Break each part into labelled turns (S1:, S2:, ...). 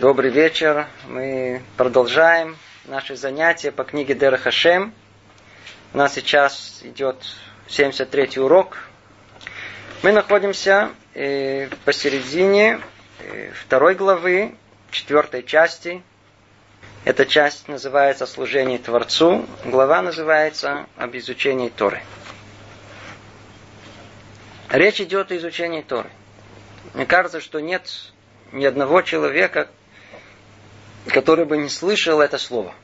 S1: Добрый вечер. Мы продолжаем наши занятия по книге Дер Хашем. У нас сейчас идет 73-й урок. Мы находимся э, посередине э, второй главы, четвертой части. Эта часть называется «Служение Творцу». Глава называется «Об изучении Торы». Речь идет о изучении Торы. Мне кажется, что нет ни одного человека, который бы не слышал это слово.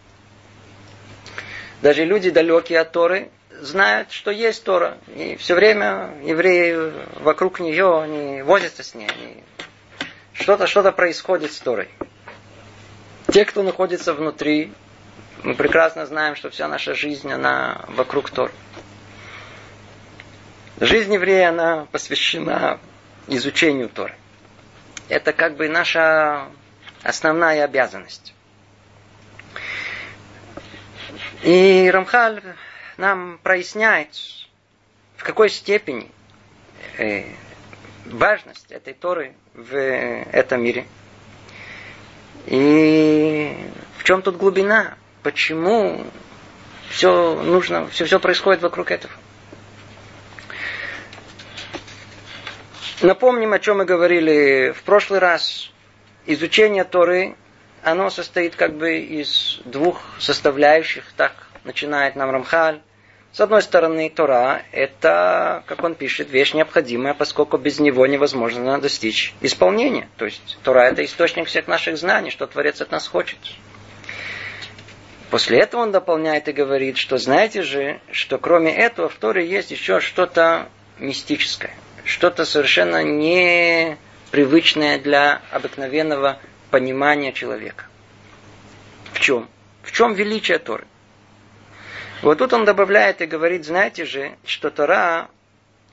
S1: Даже люди далекие от Торы знают, что есть Тора. И все время евреи вокруг нее, они возятся с ней. Они... Что-то что происходит с Торой. Те, кто находится внутри, мы прекрасно знаем, что вся наша жизнь, она вокруг Торы. Жизнь еврея, она посвящена изучению Торы. Это как бы наша основная обязанность. И Рамхаль нам проясняет, в какой степени э, важность этой Торы в этом мире. И в чем тут глубина? Почему все нужно, все, все происходит вокруг этого? Напомним, о чем мы говорили в прошлый раз. Изучение Торы, оно состоит как бы из двух составляющих, так начинает нам Рамхаль. С одной стороны, Тора – это, как он пишет, вещь необходимая, поскольку без него невозможно достичь исполнения. То есть Тора – это источник всех наших знаний, что Творец от нас хочет. После этого он дополняет и говорит, что знаете же, что кроме этого в Торе есть еще что-то мистическое что-то совершенно непривычное для обыкновенного понимания человека. В чем? В чем величие Торы? Вот тут он добавляет и говорит, знаете же, что Тора,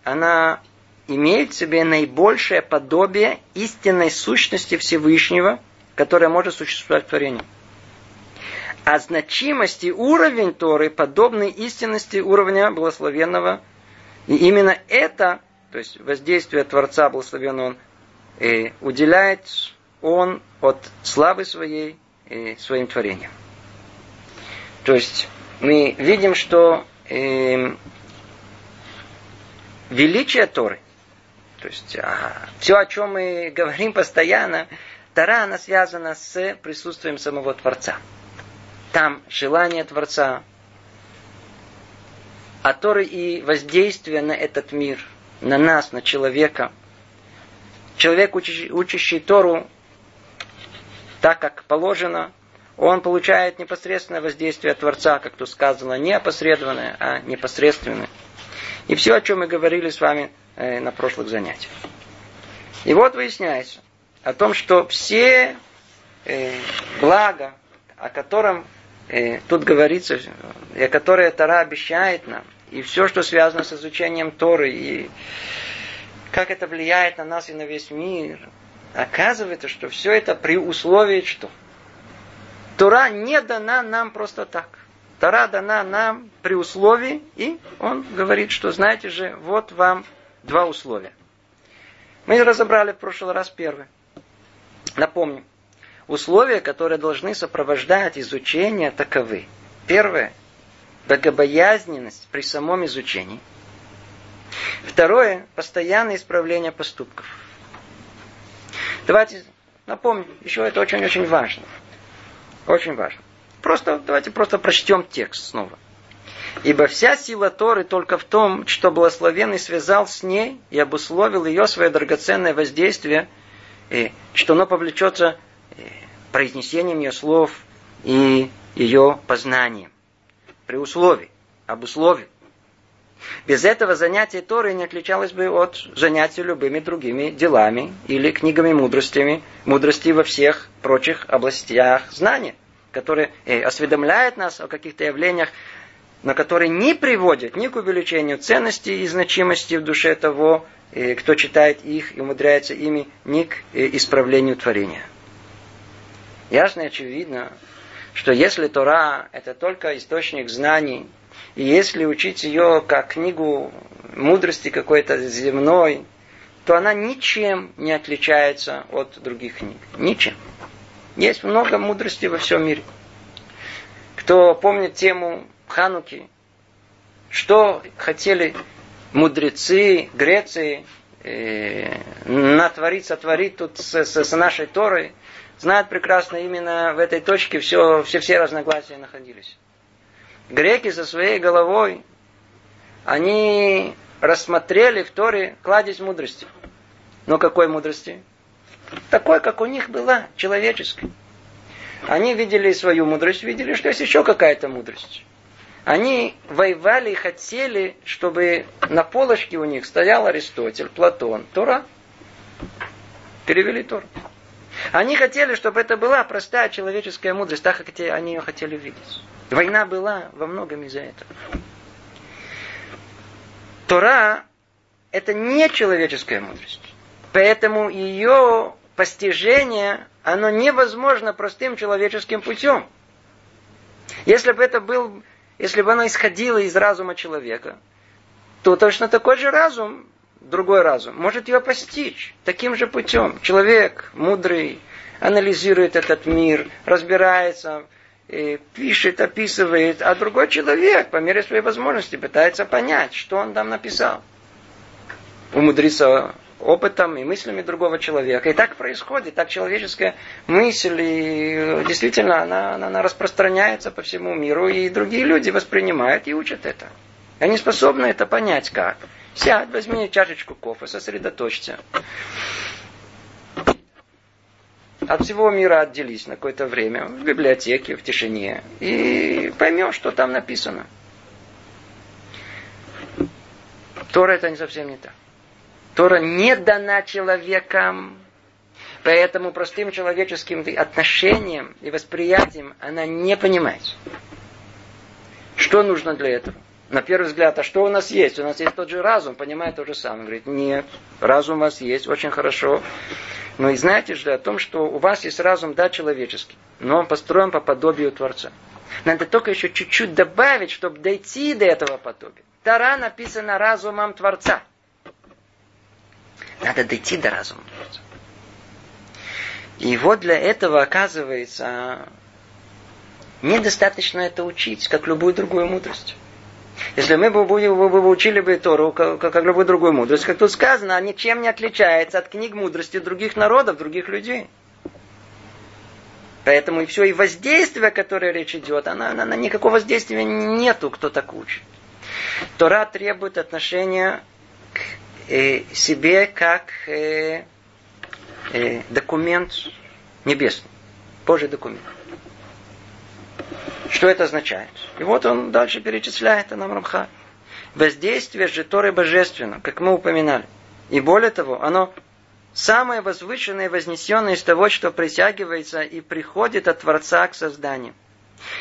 S1: она имеет в себе наибольшее подобие истинной сущности Всевышнего, которая может существовать в творении. А значимости уровень Торы подобный истинности уровня благословенного. И именно это то есть воздействие Творца, благословен Он, и уделяет Он от славы своей и своим творениям. То есть мы видим, что э, величие Торы, то есть а, все, о чем мы говорим постоянно, Тора, она связана с присутствием самого Творца. Там желание Творца, а Торы и воздействие на этот мир – на нас, на человека. Человек, учащий, учащий Тору так, как положено, он получает непосредственное воздействие Творца, как тут сказано, не опосредованное, а непосредственное. И все, о чем мы говорили с вами э, на прошлых занятиях. И вот выясняется о том, что все э, блага, о котором э, тут говорится, и о которое Тара обещает нам, и все, что связано с изучением Торы, и как это влияет на нас и на весь мир, оказывается, что все это при условии, что Тора не дана нам просто так. Тора дана нам при условии, и он говорит, что знаете же, вот вам два условия. Мы разобрали в прошлый раз первое. Напомню. Условия, которые должны сопровождать изучение, таковы. Первое богобоязненность при самом изучении. Второе – постоянное исправление поступков. Давайте напомню, еще это очень-очень важно. Очень важно. Просто, давайте просто прочтем текст снова. Ибо вся сила Торы только в том, что благословенный связал с ней и обусловил ее свое драгоценное воздействие, и что оно повлечется э, произнесением ее слов и ее познанием при условии, об условии. Без этого занятие Торы не отличалось бы от занятия любыми другими делами или книгами мудростями, мудрости во всех прочих областях знания, которые э, осведомляют нас о каких-то явлениях, но которые не приводят ни к увеличению ценности и значимости в душе того, э, кто читает их и умудряется ими, ни к э, исправлению творения. Ясно и очевидно, что если Тора это только источник знаний, и если учить ее как книгу мудрости какой-то земной, то она ничем не отличается от других книг. Ничем. Есть много мудрости во всем мире. Кто помнит тему Хануки, что хотели мудрецы Греции э, натворить, сотворить тут с, с, с нашей Торой, знают прекрасно именно в этой точке все, все, все разногласия находились. Греки со своей головой, они рассмотрели в Торе кладезь мудрости. Но какой мудрости? Такой, как у них была, человеческой. Они видели свою мудрость, видели, что есть еще какая-то мудрость. Они воевали и хотели, чтобы на полочке у них стоял Аристотель, Платон, Тора. Перевели Тору. Они хотели, чтобы это была простая человеческая мудрость, так как они ее хотели видеть. Война была во многом из-за этого. Тора – это не человеческая мудрость. Поэтому ее постижение, оно невозможно простым человеческим путем. Если бы это был, если бы оно исходило из разума человека, то точно такой же разум, другой разум, может ее постичь таким же путем. Человек мудрый, анализирует этот мир, разбирается, пишет, описывает, а другой человек по мере своей возможности пытается понять, что он там написал. Умудриться опытом и мыслями другого человека. И так происходит, так человеческая мысль, и действительно она, она, она распространяется по всему миру, и другие люди воспринимают и учат это. Они способны это понять как. Сядь, возьми чашечку кофе, сосредоточься. От всего мира отделись на какое-то время в библиотеке, в тишине, и поймешь, что там написано. Тора это не совсем не так. Тора не дана человекам, поэтому простым человеческим отношением и восприятием она не понимает. Что нужно для этого? На первый взгляд, а что у нас есть? У нас есть тот же разум, понимает то же самое. Говорит, нет, разум у вас есть, очень хорошо. Но и знаете же о том, что у вас есть разум, да, человеческий, но он построен по подобию Творца. Надо только еще чуть-чуть добавить, чтобы дойти до этого подобия. Тара написана разумом Творца. Надо дойти до разума Творца. И вот для этого, оказывается, недостаточно это учить, как любую другую мудрость. Если мы бы, будем, бы, бы учили бы Тору, как, как любую другую мудрость, как тут сказано, она ничем не отличается от книг мудрости других народов, других людей. Поэтому и все, и воздействие, о которое речь идет, она, она, она никакого воздействия нету, кто так учит. Тора требует отношения к э, себе как э, э, документ небесный, Божий документ. Что это означает? И вот он дальше перечисляет нам Рамха. Воздействие же Торы божественно, как мы упоминали. И более того, оно самое возвышенное и вознесенное из того, что притягивается и приходит от Творца к созданию.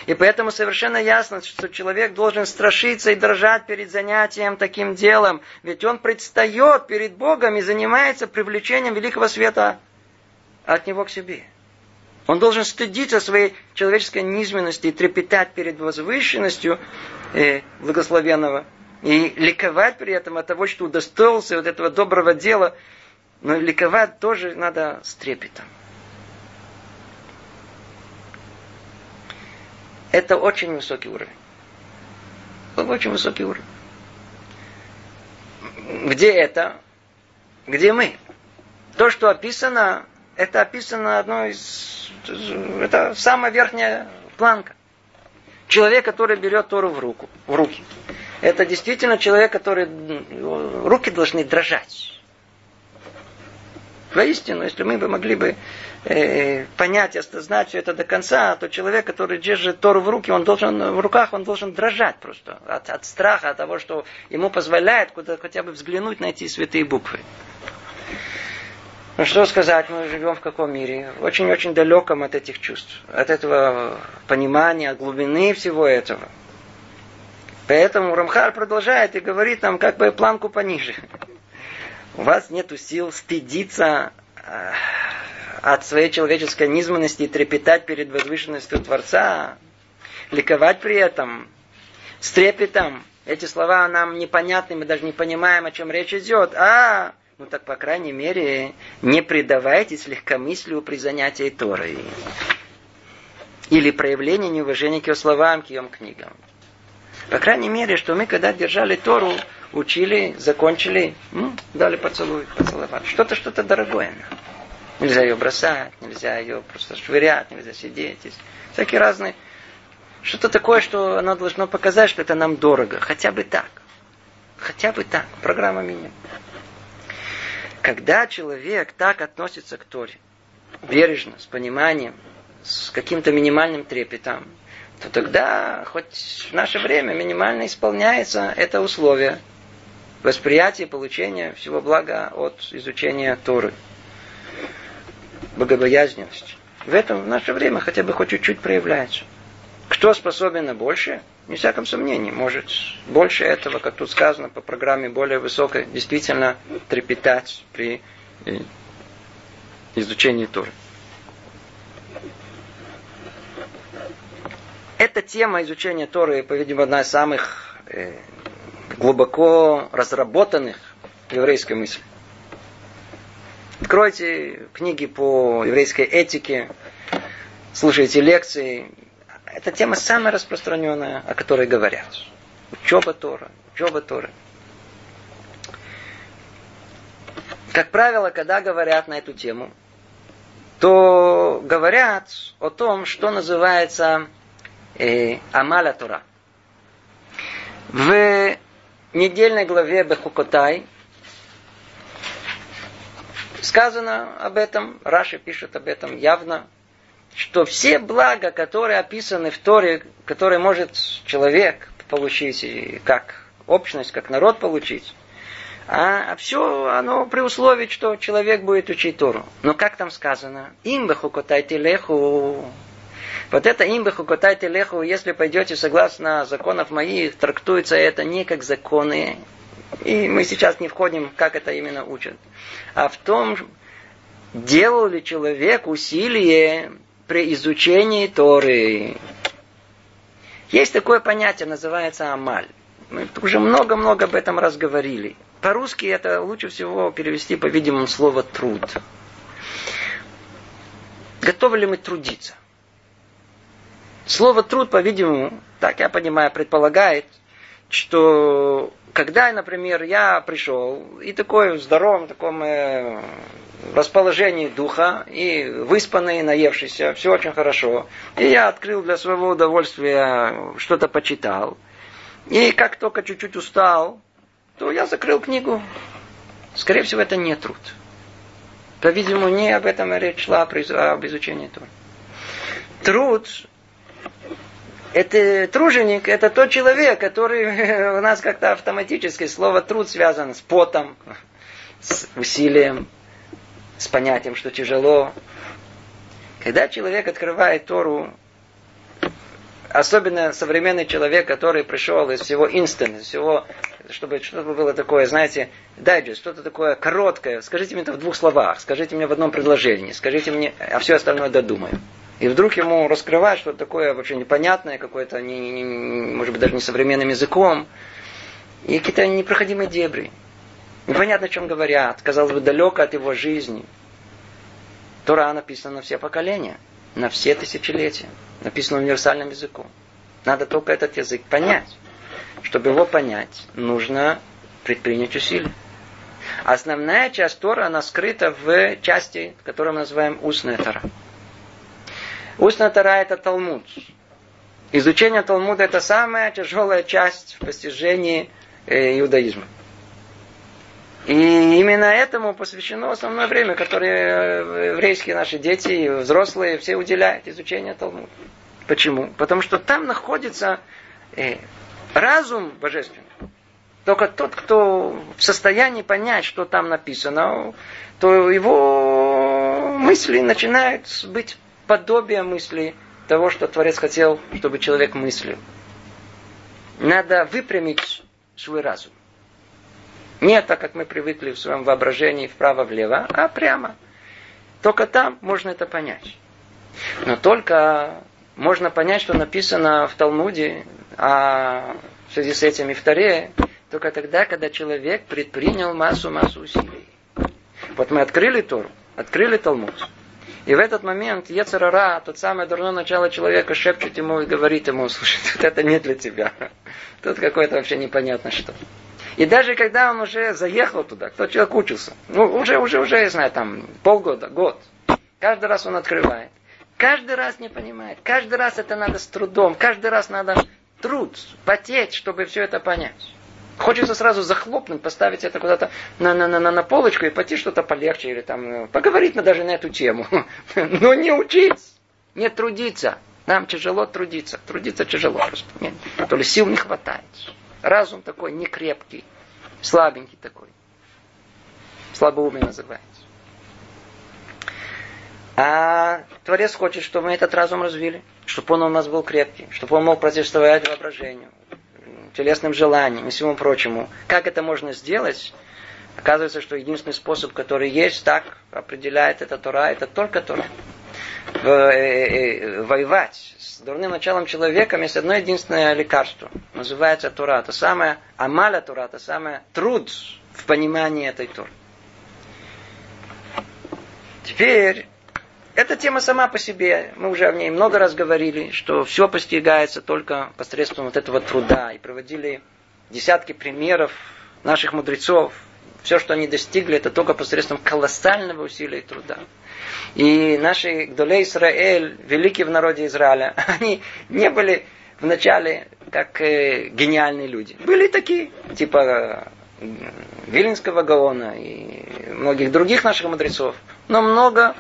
S1: И поэтому совершенно ясно, что человек должен страшиться и дрожать перед занятием таким делом, ведь он предстает перед Богом и занимается привлечением великого света от него к себе. Он должен стыдиться своей человеческой низменности и трепетать перед возвышенностью э, благословенного. И ликовать при этом от того, что удостоился вот этого доброго дела. Но ликовать тоже надо с трепетом. Это очень высокий уровень. Очень высокий уровень. Где это? Где мы? То, что описано, это описано одной из это самая верхняя планка. Человек, который берет Тору в руку, в руки. Это действительно человек, который руки должны дрожать. Воистину, если мы бы могли бы э, понять, осознать все это до конца, то человек, который держит Тору в руки, он должен в руках, он должен дрожать просто от, от страха, от того, что ему позволяет куда хотя бы взглянуть на эти святые буквы. Ну что сказать, мы живем в каком мире? Очень-очень далеком от этих чувств, от этого понимания, глубины всего этого. Поэтому Рамхар продолжает и говорит нам как бы планку пониже. У вас нет сил стыдиться э, от своей человеческой низменности и трепетать перед возвышенностью Творца, ликовать при этом, с трепетом. Эти слова нам непонятны, мы даже не понимаем, о чем речь идет. А ну так, по крайней мере, не предавайтесь легкомыслию при занятии Торой. Или проявлению неуважения к ее словам, к ее книгам. По крайней мере, что мы, когда держали Тору, учили, закончили, ну, дали поцелуй, поцеловать. Что-то, что-то дорогое. Нельзя ее бросать, нельзя ее просто швырять, нельзя сидеть. Всякие разные. Что-то такое, что оно должно показать, что это нам дорого. Хотя бы так. Хотя бы так. Программа меня. Когда человек так относится к Торе, бережно, с пониманием, с каким-то минимальным трепетом, то тогда, хоть в наше время, минимально исполняется это условие восприятия получения всего блага от изучения Торы. Богобоязненность. В этом в наше время хотя бы хоть чуть-чуть проявляется. Кто способен на больше? Не всяком сомнении. Может, больше этого, как тут сказано, по программе более высокой, действительно трепетать при э, изучении Торы. Эта тема изучения Торы, по-видимому, одна из самых э, глубоко разработанных в еврейской мысли. Откройте книги по еврейской этике, слушайте лекции. Эта тема самая распространенная, о которой говорят. Учеба Тора, учеба Торы. Как правило, когда говорят на эту тему, то говорят о том, что называется э, Амаля Тора. В недельной главе Бехукотай сказано об этом, Раши пишет об этом явно, что все блага, которые описаны в Торе, которые может человек получить как общность, как народ получить, а все оно при условии, что человек будет учить Тору. Но как там сказано? Им бахукотайте леху вот это имбеху котайте леху, если пойдете согласно законов моих, трактуется это не как законы. И мы сейчас не входим, как это именно учат. А в том, делал ли человек усилие при изучении Торы. Есть такое понятие, называется амаль. Мы уже много-много об этом раз говорили. По-русски это лучше всего перевести, по-видимому, слово труд. Готовы ли мы трудиться? Слово труд, по-видимому, так я понимаю, предполагает, что когда, например, я пришел и такой в здоровом таком э, расположении духа, и выспанный, наевшийся, все очень хорошо, и я открыл для своего удовольствия, что-то почитал, и как только чуть-чуть устал, то я закрыл книгу. Скорее всего, это не труд. По-видимому, не об этом речь шла, а об изучении Тора. Труд это труженик, это тот человек, который у нас как-то автоматически слово труд связано с потом, с усилием, с понятием, что тяжело. Когда человек открывает Тору, особенно современный человек, который пришел из всего instant, из всего, чтобы что-то было такое, знаете, дайджест, что-то такое короткое, скажите мне это в двух словах, скажите мне в одном предложении, скажите мне, а все остальное додумаю. И вдруг ему раскрывают что-то такое вообще непонятное, какое-то, не, не, не, может быть, даже не современным языком. И какие-то непроходимые дебри. Непонятно, о чем говорят. Казалось бы, далеко от его жизни. Тора написана на все поколения, на все тысячелетия. Написано универсальным языком. Надо только этот язык понять. Чтобы его понять, нужно предпринять усилия. Основная часть Тора, она скрыта в части, которую мы называем устная Тора. Устная Тара это Талмуд. Изучение Талмуда это самая тяжелая часть в постижении э, иудаизма. И именно этому посвящено основное время, которое э, еврейские наши дети, взрослые, все уделяют изучению Талмуда. Почему? Потому что там находится э, разум божественный. Только тот, кто в состоянии понять, что там написано, то его мысли начинают быть подобие мысли того, что Творец хотел, чтобы человек мыслил. Надо выпрямить свой разум. Не так, как мы привыкли в своем воображении вправо-влево, а прямо. Только там можно это понять. Но только можно понять, что написано в Талмуде, а в связи с этим и в Таре, только тогда, когда человек предпринял массу-массу усилий. Вот мы открыли Тору, открыли Талмуд. И в этот момент Ецарара, тот самое дурное начало человека, шепчет ему и говорит ему, слушай, тут это не для тебя. Тут какое-то вообще непонятно что. И даже когда он уже заехал туда, кто человек учился, ну, уже, уже, уже, я знаю, там, полгода, год, каждый раз он открывает. Каждый раз не понимает. Каждый раз это надо с трудом. Каждый раз надо труд, потеть, чтобы все это понять. Хочется сразу захлопнуть, поставить это куда-то на, на, на, на полочку и пойти что-то полегче или там ну, поговорить на, даже на эту тему. Но не учиться, не трудиться. Нам тяжело трудиться. Трудиться тяжело просто. Нет. То ли сил не хватает. Разум такой некрепкий, слабенький такой. Слабоумие называется. А Творец хочет, чтобы мы этот разум развили, чтобы он у нас был крепкий, чтобы он мог противостоять воображению, телесным желаниям и всему прочему. Как это можно сделать? Оказывается, что единственный способ, который есть, так определяет это Тора, это только Тора. В, э, э, воевать с дурным началом человека есть одно единственное лекарство. Называется Тора. Это самое амаля Тора, это самое труд в понимании этой Торы. Теперь эта тема сама по себе, мы уже о ней много раз говорили, что все постигается только посредством вот этого труда. И проводили десятки примеров наших мудрецов. Все, что они достигли, это только посредством колоссального усилия и труда. И наши Гдолей Израиль, великие в народе Израиля, они не были вначале как э, гениальные люди. Были такие, типа э, Вилинского Гаона и многих других наших мудрецов. Но много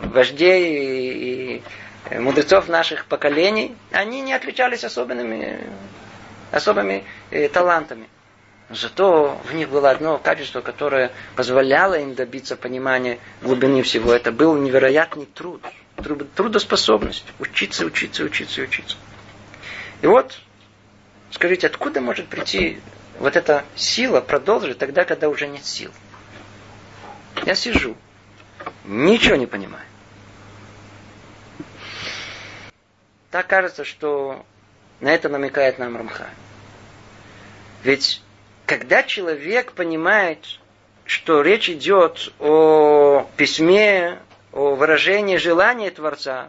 S1: вождей и мудрецов наших поколений, они не отличались особенными, особыми э, талантами. Зато в них было одно качество, которое позволяло им добиться понимания глубины всего. Это был невероятный труд, трудоспособность. Учиться, учиться, учиться, учиться. И вот, скажите, откуда может прийти вот эта сила продолжить тогда, когда уже нет сил? Я сижу, Ничего не понимаю. Так кажется, что на это намекает нам Рамха. Ведь когда человек понимает, что речь идет о письме, о выражении желания Творца,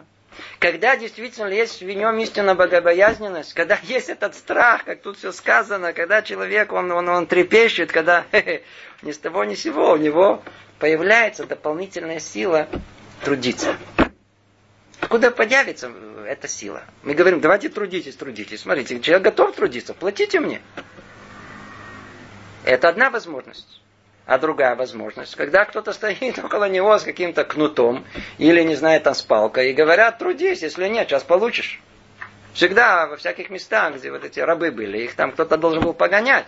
S1: когда действительно есть в нем истинная богобоязненность, когда есть этот страх, как тут все сказано, когда человек, он, он, он трепещет, когда ни с того ни с сего у него появляется дополнительная сила трудиться. Откуда появится эта сила? Мы говорим, давайте трудитесь, трудитесь. Смотрите, человек готов трудиться, платите мне. Это одна возможность. А другая возможность, когда кто-то стоит около него с каким-то кнутом или, не знаю, там с палкой, и говорят, трудись, если нет, сейчас получишь. Всегда во всяких местах, где вот эти рабы были, их там кто-то должен был погонять.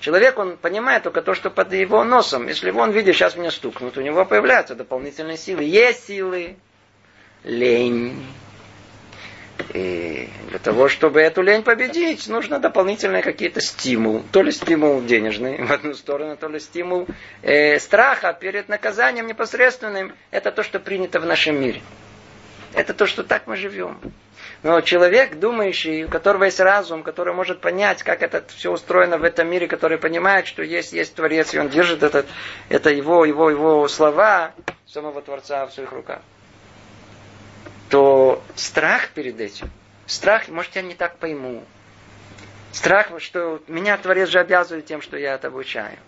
S1: Человек, он понимает только то, что под его носом. Если он видит, сейчас меня стукнут, у него появляются дополнительные силы. Есть силы. Лень. И для того, чтобы эту лень победить, нужно дополнительные какие-то стимул. То ли стимул денежный в одну сторону, то ли стимул э, страха перед наказанием непосредственным. Это то, что принято в нашем мире. Это то, что так мы живем. Но человек, думающий, у которого есть разум, который может понять, как это все устроено в этом мире, который понимает, что есть, есть Творец, и он держит этот, это его, его, его слова самого Творца в своих руках, то страх перед этим, страх, может, я не так пойму, страх, что меня Творец же обязывает тем, что я это обучаю.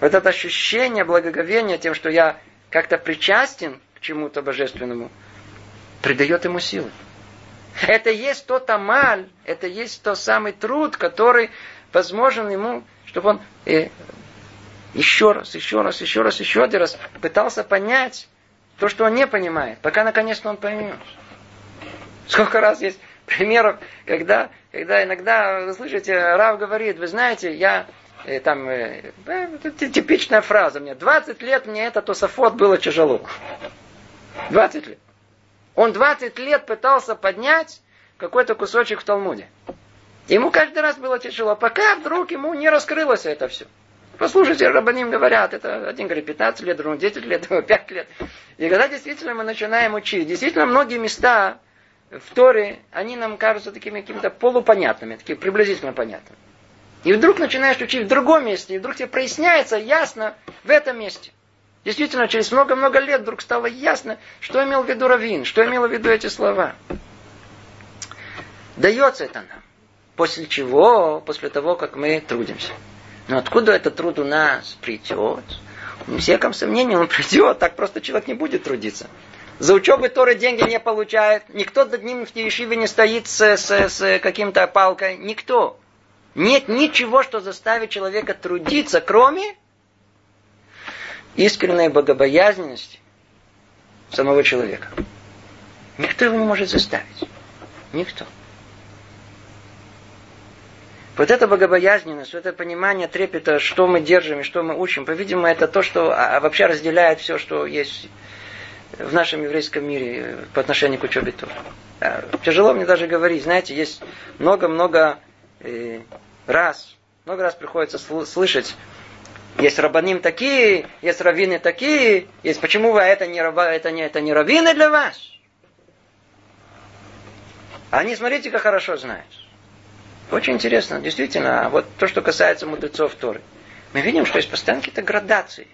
S1: Вот это ощущение благоговения тем, что я как-то причастен к чему-то божественному, придает ему силы. Это есть тот амаль, это есть тот самый труд, который возможен ему, чтобы он э, еще раз, еще раз, еще раз, еще один раз пытался понять то, что он не понимает, пока наконец-то он поймет. Сколько раз есть примеров, когда, когда иногда, вы слышите, Рав говорит, вы знаете, я э, там, э, это типичная фраза мне, 20 лет мне это тософот было тяжело. 20 лет. Он 20 лет пытался поднять какой-то кусочек в Талмуде. Ему каждый раз было тяжело, пока вдруг ему не раскрылось это все. Послушайте, рабаним говорят, это один говорит 15 лет, другой 10 лет, другой 5 лет. И когда действительно мы начинаем учить, действительно многие места в Торе, они нам кажутся такими какими-то полупонятными, такими приблизительно понятными. И вдруг начинаешь учить в другом месте, и вдруг тебе проясняется ясно в этом месте. Действительно, через много-много лет вдруг стало ясно, что имел в виду Равин, что имел в виду эти слова. Дается это нам. После чего? После того, как мы трудимся. Но откуда этот труд у нас придет? Не всяком сомнении он придет, так просто человек не будет трудиться. За учебу Торы деньги не получает. Никто над ним в Ешиве не стоит с, с, с каким-то палкой. Никто. Нет ничего, что заставит человека трудиться, кроме искренней богобоязненности самого человека. Никто его не может заставить. Никто. Вот это богобоязненность, вот это понимание трепета, что мы держим и что мы учим, по-видимому, это то, что а, а вообще разделяет все, что есть в нашем еврейском мире по отношению к учебе Тора. Тяжело мне даже говорить. Знаете, есть много-много э, раз, много раз приходится слышать, есть рабаним такие, есть раввины такие, есть почему вы это не, раба, это не, это не раввины для вас? Они, смотрите, как хорошо знают. Очень интересно, действительно, вот то, что касается мудрецов Торы. Мы видим, что есть постоянно какие-то градации.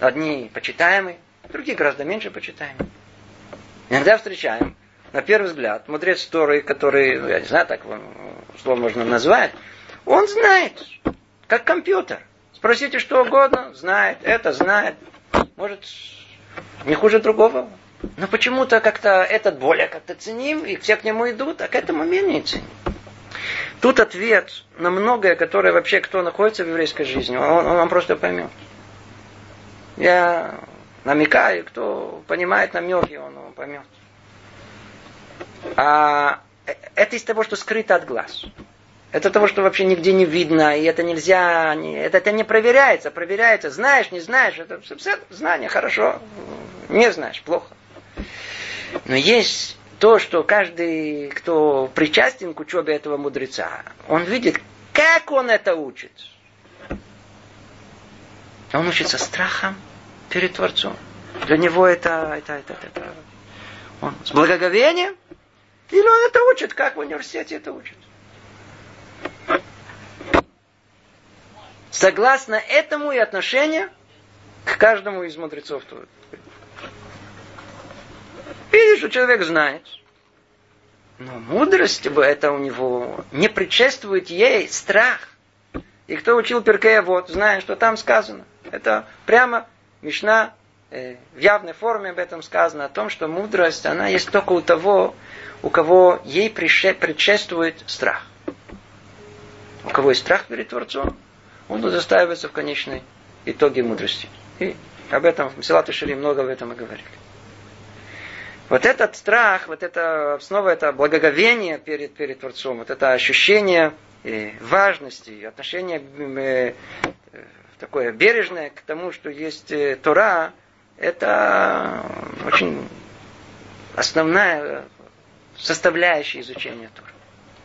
S1: Одни почитаемые, другие гораздо меньше почитаемые. Иногда встречаем, на первый взгляд, мудрец Торы, который, ну, я не знаю, так слово можно назвать, он знает, как компьютер. Спросите что угодно, знает, это знает. Может, не хуже другого. Но почему-то как-то этот более как-то ценим, и все к нему идут, а к этому менее ценим. Тут ответ на многое, которое вообще кто находится в еврейской жизни, он, он вам просто поймет. Я намекаю, кто понимает намеки, он, он поймет. А это из того, что скрыто от глаз. Это того, что вообще нигде не видно, и это нельзя, это, это не проверяется, проверяется, знаешь, не знаешь, это все знание, хорошо, не знаешь, плохо. Но есть то, что каждый, кто причастен к учебе этого мудреца, он видит, как он это учит. Он учится страхом перед Творцом. Для него это, это, это, это, это он с благоговением, или он это учит, как в университете это учит. Согласно этому и отношение к каждому из мудрецов. Видишь, что человек знает. Но мудрость бы это у него не предшествует ей страх. И кто учил Перкея, вот, знает, что там сказано. Это прямо Мишна э, в явной форме об этом сказано, о том, что мудрость, она есть только у того, у кого ей предшествует страх. У кого есть страх перед Творцом, он удостаивается в конечной итоге мудрости. И об этом в Месилат Шири много об этом и говорили. Вот этот страх, вот это снова это благоговение перед, перед Творцом, вот это ощущение э, важности, отношение э, такое бережное к тому, что есть э, Тора, это очень основная составляющая изучения Торы.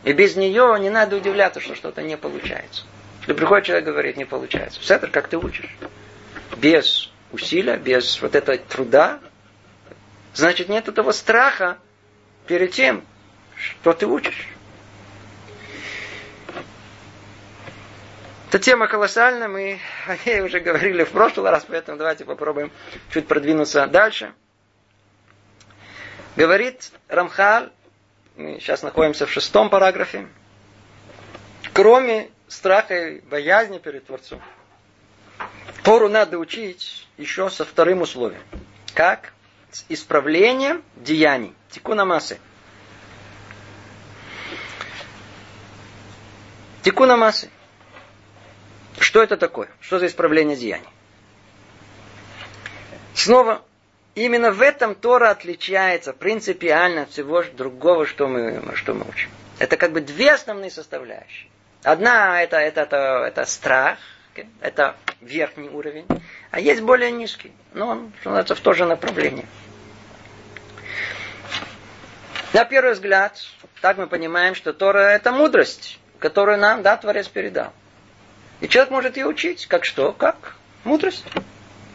S1: И без нее не надо удивляться, что что-то не получается. Что приходит человек говорит, не получается. Это как ты учишь. Без усилия, без вот этого труда, Значит, нет этого страха перед тем, что ты учишь. Эта тема колоссальная, мы о ней уже говорили в прошлый раз, поэтому давайте попробуем чуть продвинуться дальше. Говорит Рамхаль, мы сейчас находимся в шестом параграфе, кроме страха и боязни перед Творцом, Тору надо учить еще со вторым условием. Как? с исправлением деяний. Тикуна массы. Тикуна массы. Что это такое? Что за исправление деяний? Снова, именно в этом Тора отличается принципиально от всего другого, что мы, что мы учим. Это как бы две основные составляющие. Одна это, это, это, это страх, это верхний уровень, а есть более низкий, но он, называется, в то же направление. На первый взгляд, так мы понимаем, что Тора это мудрость, которую нам, да, Творец передал. И человек может ее учить, как что? Как мудрость.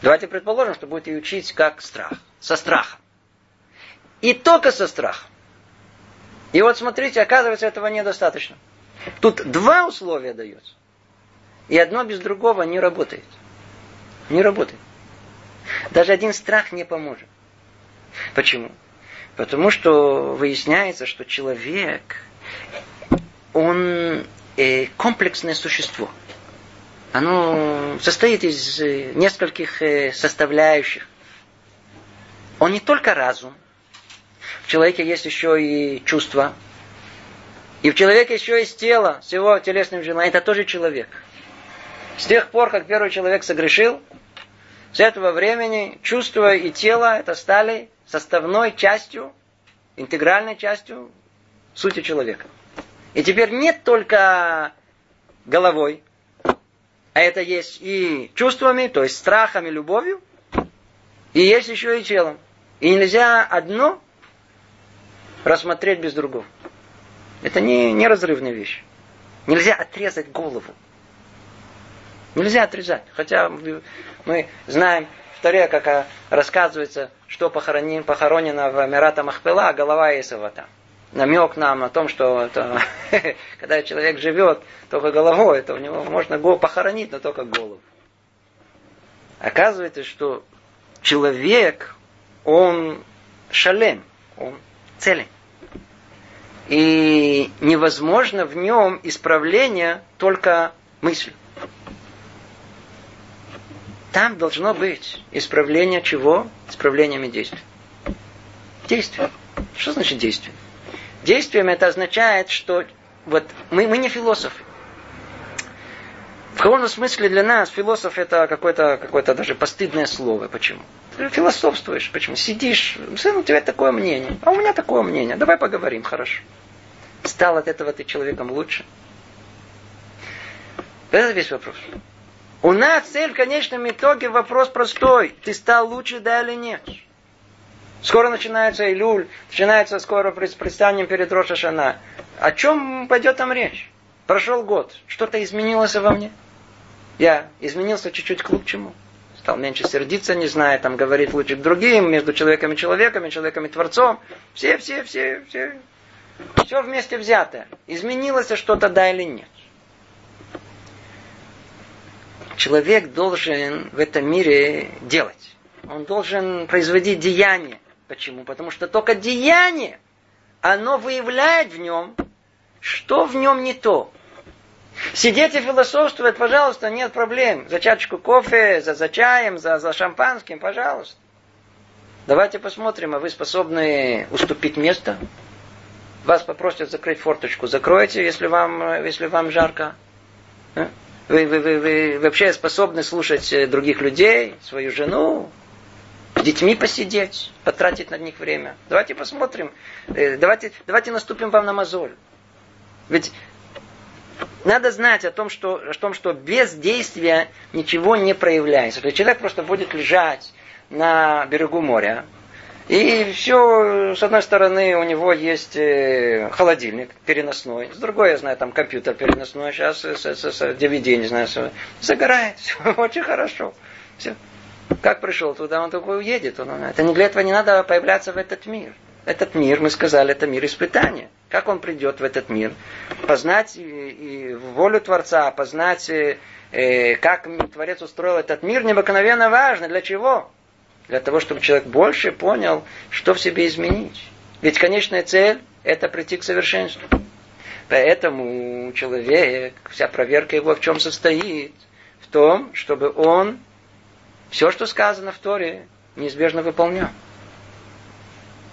S1: Давайте предположим, что будет ее учить как страх, со страхом. И только со страхом. И вот смотрите, оказывается, этого недостаточно. Тут два условия дается. И одно без другого не работает. Не работает. Даже один страх не поможет. Почему? Потому что выясняется, что человек, он э, комплексное существо. Оно состоит из э, нескольких э, составляющих. Он не только разум. В человеке есть еще и чувства. И в человеке еще есть тело с его телесным желанием. Это тоже человек. С тех пор, как первый человек согрешил, с этого времени чувства и тело это стали составной частью, интегральной частью сути человека. И теперь нет только головой, а это есть и чувствами, то есть страхами, любовью, и есть еще и телом. И нельзя одно рассмотреть без другого. Это не неразрывная вещь. Нельзя отрезать голову. Нельзя отрезать. Хотя мы знаем в Таре, как а, рассказывается, что похоронено, похоронено в Мирата Махпела, а голова Исава там. Намек нам о том, что это, когда человек живет только головой, то у него можно голову похоронить, но только голову. Оказывается, что человек, он шалем, он целен. И невозможно в нем исправление только мыслью. Там должно быть исправление чего? Исправлениями действий. Действие. Что значит действие? Действием это означает, что вот мы, мы не философы. В каком-то смысле для нас философ это какое-то какое даже постыдное слово. Почему? Ты философствуешь. Почему? Сидишь, сын, у тебя такое мнение, а у меня такое мнение. Давай поговорим, хорошо. Стал от этого ты человеком лучше? Это весь вопрос. У нас цель в конечном итоге вопрос простой. Ты стал лучше, да или нет? Скоро начинается Илюль, начинается скоро предстание перед Рошашана. О чем пойдет там речь? Прошел год. Что-то изменилось во мне? Я изменился чуть-чуть к лучшему. Стал меньше сердиться, не знаю, там говорить лучше к другим, между человеком и человеком, человеком и Творцом. Все, все, все, все. Все вместе взятое. Изменилось что-то, да или нет? человек должен в этом мире делать. Он должен производить деяние. Почему? Потому что только деяние, оно выявляет в нем, что в нем не то. Сидеть и философствовать, пожалуйста, нет проблем. За чашечку кофе, за, за чаем, за, за шампанским, пожалуйста. Давайте посмотрим, а вы способны уступить место? Вас попросят закрыть форточку. Закройте, если вам, если вам жарко. А? Вы, вы, вы, вы вообще способны слушать э, других людей, свою жену, с детьми посидеть, потратить на них время. Давайте посмотрим. Э, давайте, давайте наступим вам на мозоль. Ведь надо знать о том, что, о том, что без действия ничего не проявляется. То есть человек просто будет лежать на берегу моря, и все, с одной стороны, у него есть э, холодильник переносной, с другой, я знаю, там компьютер переносной, сейчас с, с, с, DVD, не знаю, загорает, все очень хорошо. Все. Как пришел туда, он такой уедет. Он, это не для этого не надо появляться в этот мир. Этот мир, мы сказали, это мир испытания. Как он придет в этот мир? Познать и, волю Творца, познать, э, э как Творец устроил этот мир, необыкновенно важно. Для чего? Для того, чтобы человек больше понял, что в себе изменить. Ведь конечная цель – это прийти к совершенству. Поэтому человек, вся проверка его в чем состоит? В том, чтобы он все, что сказано в Торе, неизбежно выполнял.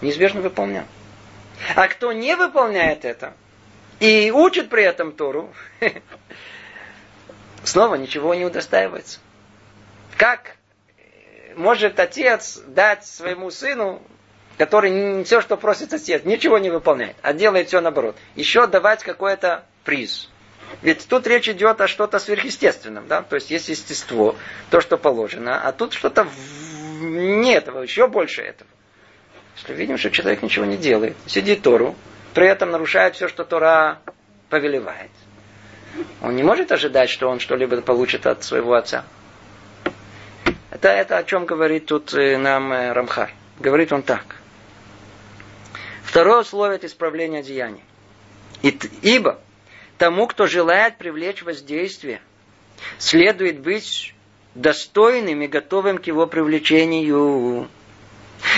S1: Неизбежно выполнял. А кто не выполняет это и учит при этом Тору, снова ничего не удостаивается. Как может отец дать своему сыну, который все, что просит отец, ничего не выполняет, а делает все наоборот, еще давать какой-то приз. Ведь тут речь идет о что-то сверхъестественном, да? То есть есть естество, то, что положено, а тут что-то не этого, еще больше этого. Если видим, что человек ничего не делает, сидит Тору, при этом нарушает все, что Тора повелевает. Он не может ожидать, что он что-либо получит от своего отца. Это, это о чем говорит тут э, нам э, Рамхар. Говорит он так. Второе условие – это исправление деяний. Ибо тому, кто желает привлечь воздействие, следует быть достойным и готовым к его привлечению.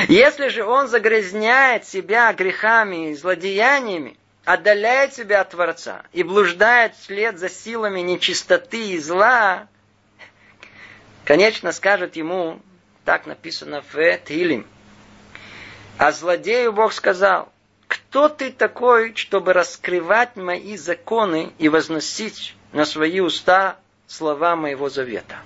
S1: Если же он загрязняет себя грехами и злодеяниями, отдаляет себя от Творца и блуждает вслед за силами нечистоты и зла, конечно, скажет ему, так написано в Тилим, а злодею Бог сказал, кто ты такой, чтобы раскрывать мои законы и возносить на свои уста слова моего завета?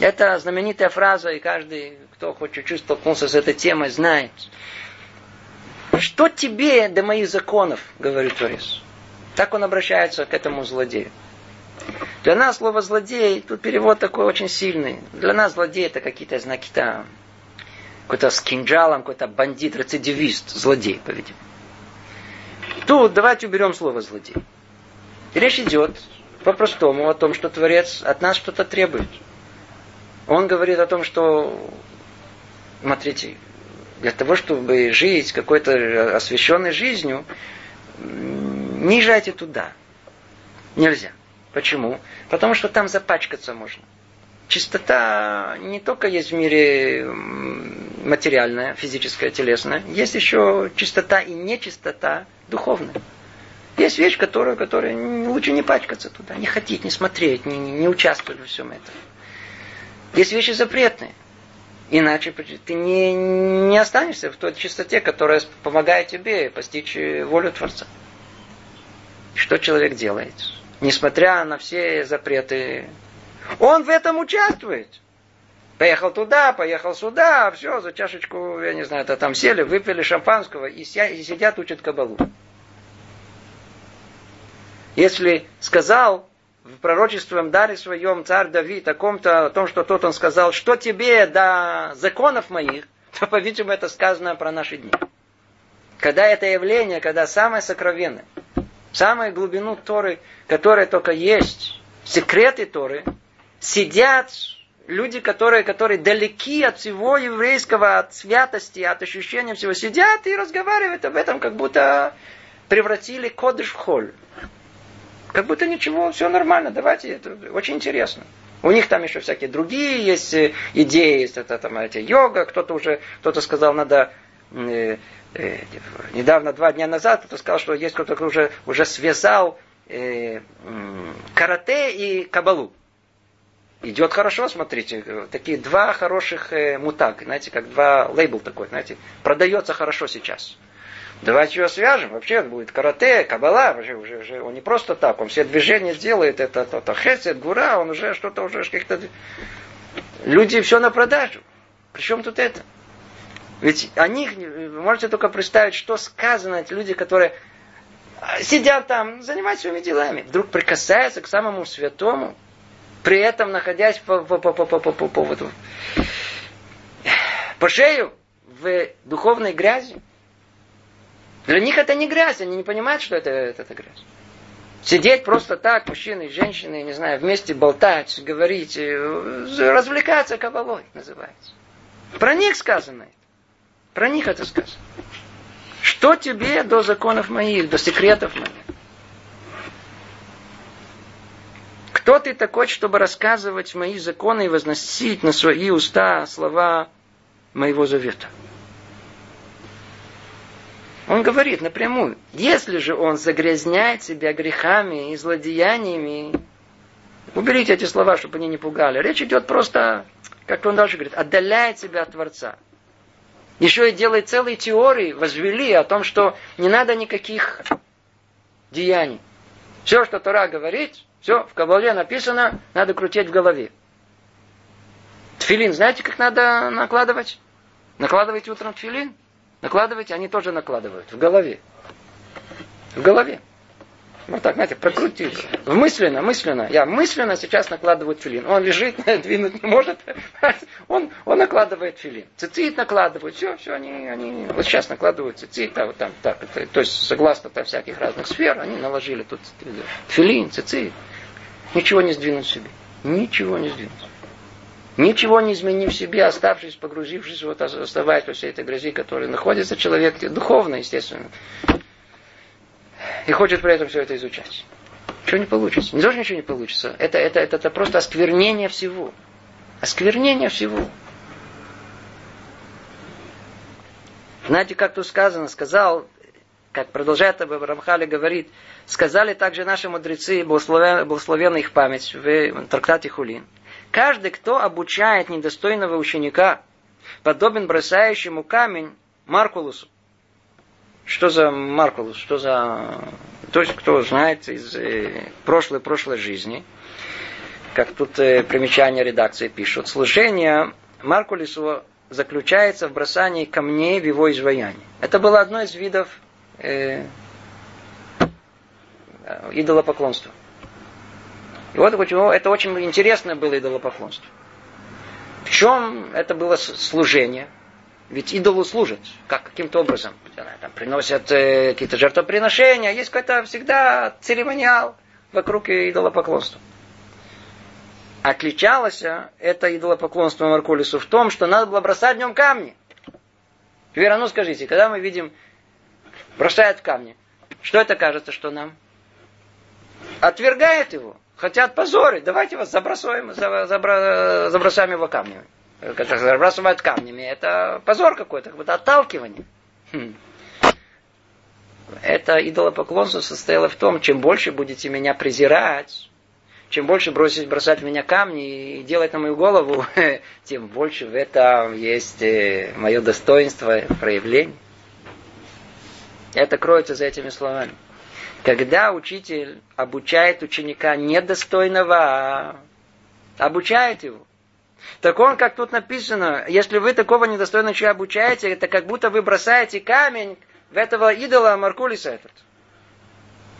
S1: Это знаменитая фраза, и каждый, кто хоть чуть-чуть столкнулся с этой темой, знает. Что тебе до моих законов, говорит Творец. Так он обращается к этому злодею. Для нас слово злодей, тут перевод такой очень сильный. Для нас злодей это какие-то знаки там, какой-то с кинжалом, какой-то бандит, рецидивист, злодей, по-видимому. Тут давайте уберем слово злодей. И речь идет по-простому о том, что Творец от нас что-то требует. Он говорит о том, что, смотрите, для того, чтобы жить какой-то освященной жизнью, не езжайте туда. Нельзя. Почему? Потому что там запачкаться можно. Чистота не только есть в мире материальная, физическая, телесная, есть еще чистота и нечистота духовная. Есть вещь, которую, которая лучше не пачкаться туда, не ходить, не смотреть, не, не участвовать во всем этом. Есть вещи запретные. Иначе ты не, не останешься в той чистоте, которая помогает тебе постичь волю Творца. Что человек делает? Несмотря на все запреты, он в этом участвует. Поехал туда, поехал сюда, все, за чашечку, я не знаю, там сели, выпили шампанского и сидят, учат кабалу. Если сказал в пророчеством даре своем царь Давид о ком-то, о том, что тот он сказал, что тебе до законов моих, то, по-видимому, это сказано про наши дни. Когда это явление, когда самое сокровенное, самую глубину Торы, которая только есть, секреты Торы, сидят люди, которые, которые далеки от всего еврейского, от святости, от ощущения всего, сидят и разговаривают об этом, как будто превратили кодыш в холь. Как будто ничего, все нормально, давайте, это очень интересно. У них там еще всякие другие есть э, идеи, есть это там эти йога, кто-то уже, кто-то сказал, надо э, э, недавно, два дня назад, кто-то сказал, что есть кто-то уже, уже связал э, карате и кабалу. Идет хорошо, смотрите, такие два хороших э, мутаг, знаете, как два лейбл такой, знаете, продается хорошо сейчас. Давайте его свяжем. Вообще будет карате, кабала. Вообще, уже, уже, он не просто так. Он все движения сделает. Это, то, то хесед, гура. Он уже что-то уже каких-то... Люди все на продажу. Причем тут это? Ведь о них вы можете только представить, что сказано эти люди, которые сидят там, занимаются своими делами. Вдруг прикасаются к самому святому, при этом находясь по, по, по, по, по, по, по, по, по шею в духовной грязи. Для них это не грязь, они не понимают, что это, это, это грязь. Сидеть просто так, мужчины и женщины, не знаю, вместе болтать, говорить, э, развлекаться кабалой называется. Про них сказано. Про них это сказано. Что тебе до законов моих, до секретов моих? Кто ты такой, чтобы рассказывать мои законы и возносить на свои уста слова моего завета? Он говорит напрямую, если же он загрязняет себя грехами и злодеяниями, уберите эти слова, чтобы они не пугали. Речь идет просто, как он дальше говорит, отдаляет себя от Творца. Еще и делает целые теории, возвели о том, что не надо никаких деяний. Все, что Тора говорит, все в Кабале написано, надо крутить в голове. Тфилин, знаете, как надо накладывать? Накладывайте утром тфилин, накладываете, они тоже накладывают в голове. В голове. Вот так, знаете, прокрутить. Мысленно, мысленно. Я мысленно сейчас накладываю филин. Он лежит, двинуть не может. Он, он накладывает филин. Цицит накладывают. Все, все, они, они вот сейчас накладывают цицит, а вот там так. Это, то есть, согласно там всяких разных сфер, они наложили тут филин, цицит. Ничего не сдвинуть себе. Ничего не сдвинуть. Ничего не изменив в себе, оставшись, погрузившись, вот оставаясь во всей этой грязи, которая находится человек, духовно, естественно. И хочет при этом все это изучать. Ничего не получится. Не тоже ничего не получится. Это, это, это, это просто осквернение всего. Осквернение всего. Знаете, как тут сказано? Сказал, как продолжает об Рамхале говорит, сказали также наши мудрецы, благословенная их память в трактате Хулин. Каждый, кто обучает недостойного ученика, подобен бросающему камень Маркулусу. Что за Маркулус? Что за... То есть, кто знает из э, прошлой прошлой жизни, как тут э, примечание редакции пишут, служение Маркулису заключается в бросании камней в его изваяние. Это было одно из видов э, идолопоклонства. И вот почему это очень интересное было идолопоклонство. В чем это было служение? Ведь идолу служат, как каким-то образом. Там приносят э, какие-то жертвоприношения, есть какой-то всегда церемониал вокруг идолопоклонства. Отличалось это идолопоклонство Маркулису в том, что надо было бросать в нем камни. Теперь, а ну скажите, когда мы видим, бросают камни, что это кажется, что нам? Отвергает его. Хотят позорить. Давайте вас забросаем, забра, забросаем его камнями. Забрасывают камнями, это позор какой-то, как будто отталкивание. Хм. Это идолопоклонство состояло в том, чем больше будете меня презирать, чем больше бросить, бросать в меня камни и делать на мою голову, тем больше в этом есть э, мое достоинство, проявление. Это кроется за этими словами. Когда учитель обучает ученика недостойного, а обучает его, так он, как тут написано, если вы такого недостойного человека обучаете, это как будто вы бросаете камень в этого идола Маркулиса этот.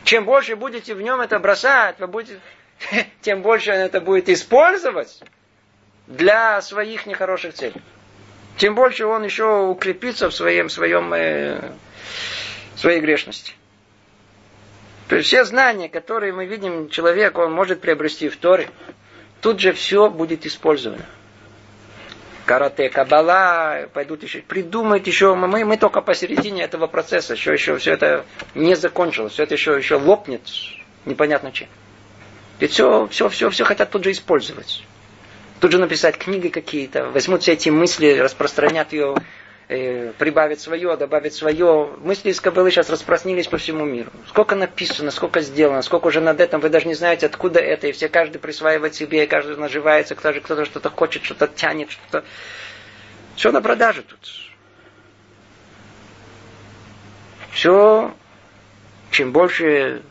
S1: Чем больше будете в нем это бросать, вы будете, тем больше он это будет использовать для своих нехороших целей. Тем больше он еще укрепится в своем, своем, э, своей грешности. То есть все знания, которые мы видим, человек, он может приобрести в Торе, тут же все будет использовано. Карате, кабала, пойдут еще, придумать еще, мы, мы только посередине этого процесса, еще, еще все это не закончилось, все это еще, еще лопнет, непонятно чем. Ведь все, все, все, все хотят тут же использовать. Тут же написать книги какие-то, возьмут все эти мысли, распространят ее прибавить свое, добавить свое. Мысли из Кабылы сейчас распространились по всему миру. Сколько написано, сколько сделано, сколько уже над этим, вы даже не знаете, откуда это, и все каждый присваивает себе, и каждый наживается, кто-то, кто-то что-то хочет, что-то тянет, что-то. Все на продаже тут. Все, чем больше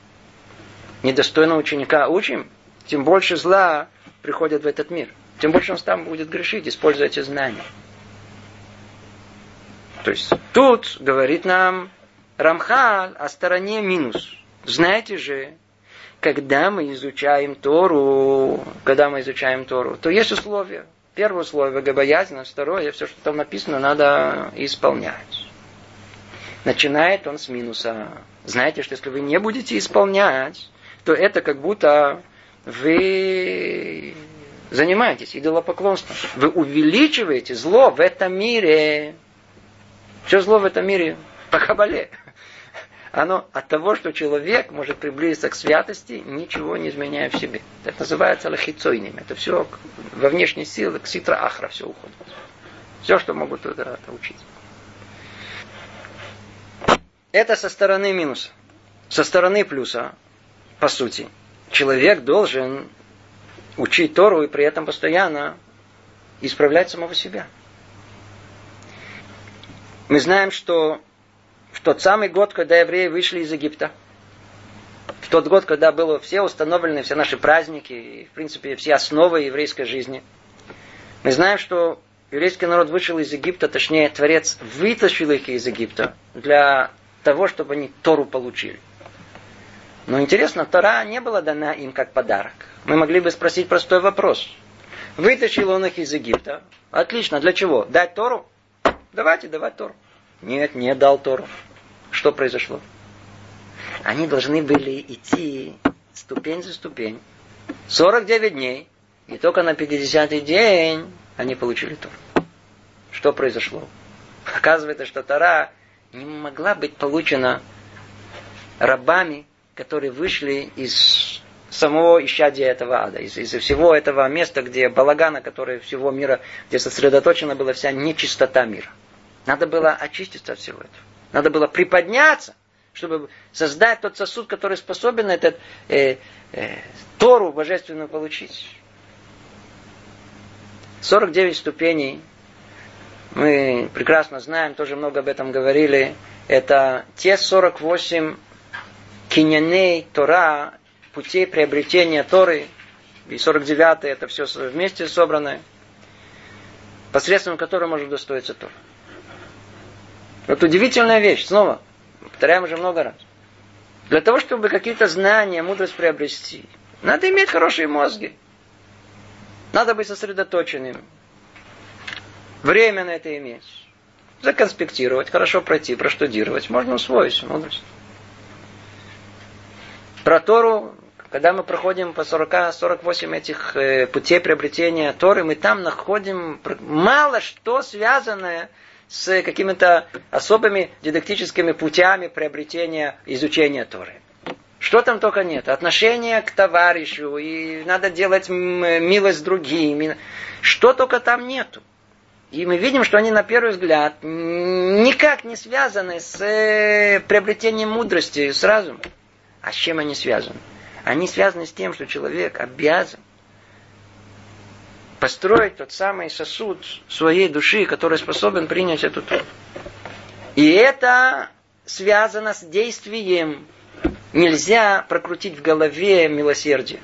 S1: недостойного ученика учим, тем больше зла приходит в этот мир. Тем больше он там будет грешить, используя эти знания. То есть тут говорит нам Рамхал о стороне минус. Знаете же, когда мы изучаем Тору, когда мы изучаем Тору, то есть условия. Первое условие – богобоязненность. Второе – все, что там написано, надо исполнять. Начинает он с минуса. Знаете, что если вы не будете исполнять, то это как будто вы занимаетесь идолопоклонством. Вы увеличиваете зло в этом мире. Все зло в этом мире по кабале. Оно от того, что человек может приблизиться к святости, ничего не изменяя в себе. Это называется лохицойним. Это все во внешней силы, к ситра ахра все уходит. Все, что могут туда это учить. Это со стороны минуса. Со стороны плюса, по сути, человек должен учить Тору и при этом постоянно исправлять самого себя. Мы знаем, что в тот самый год, когда евреи вышли из Египта, в тот год, когда было все установлены, все наши праздники, и, в принципе, все основы еврейской жизни, мы знаем, что еврейский народ вышел из Египта, точнее, Творец вытащил их из Египта для того, чтобы они Тору получили. Но интересно, Тора не была дана им как подарок. Мы могли бы спросить простой вопрос. Вытащил он их из Египта. Отлично, для чего? Дать Тору? Давайте давать Тору. Нет, не дал Тору. Что произошло? Они должны были идти ступень за ступень. 49 дней. И только на 50-й день они получили Тору. Что произошло? Оказывается, что Тора не могла быть получена рабами, которые вышли из самого исчадия этого ада, из- из-за всего этого места, где балагана, который всего мира, где сосредоточена была вся нечистота мира. Надо было очиститься от всего этого. Надо было приподняться, чтобы создать тот сосуд, который способен этот э, э, Тору божественную получить. 49 ступеней. Мы прекрасно знаем, тоже много об этом говорили. Это те 48 киняней Тора, путей приобретения Торы, и 49 это все вместе собранное, посредством которого может достоиться Тора. Вот удивительная вещь, снова, повторяем уже много раз. Для того, чтобы какие-то знания, мудрость приобрести, надо иметь хорошие мозги. Надо быть сосредоточенным. Время на это иметь. Законспектировать, хорошо пройти, проштудировать. Можно усвоить мудрость. Про Тору, когда мы проходим по 40-48 этих э, путей приобретения Торы, мы там находим мало что связанное с какими-то особыми дидактическими путями приобретения, изучения Торы. Что там только нет. Отношение к товарищу, и надо делать милость другим. Что только там нету. И мы видим, что они на первый взгляд никак не связаны с э, приобретением мудрости, с разумом. А с чем они связаны? Они связаны с тем, что человек обязан построить тот самый сосуд своей души, который способен принять эту Тору. И это связано с действием. Нельзя прокрутить в голове милосердие.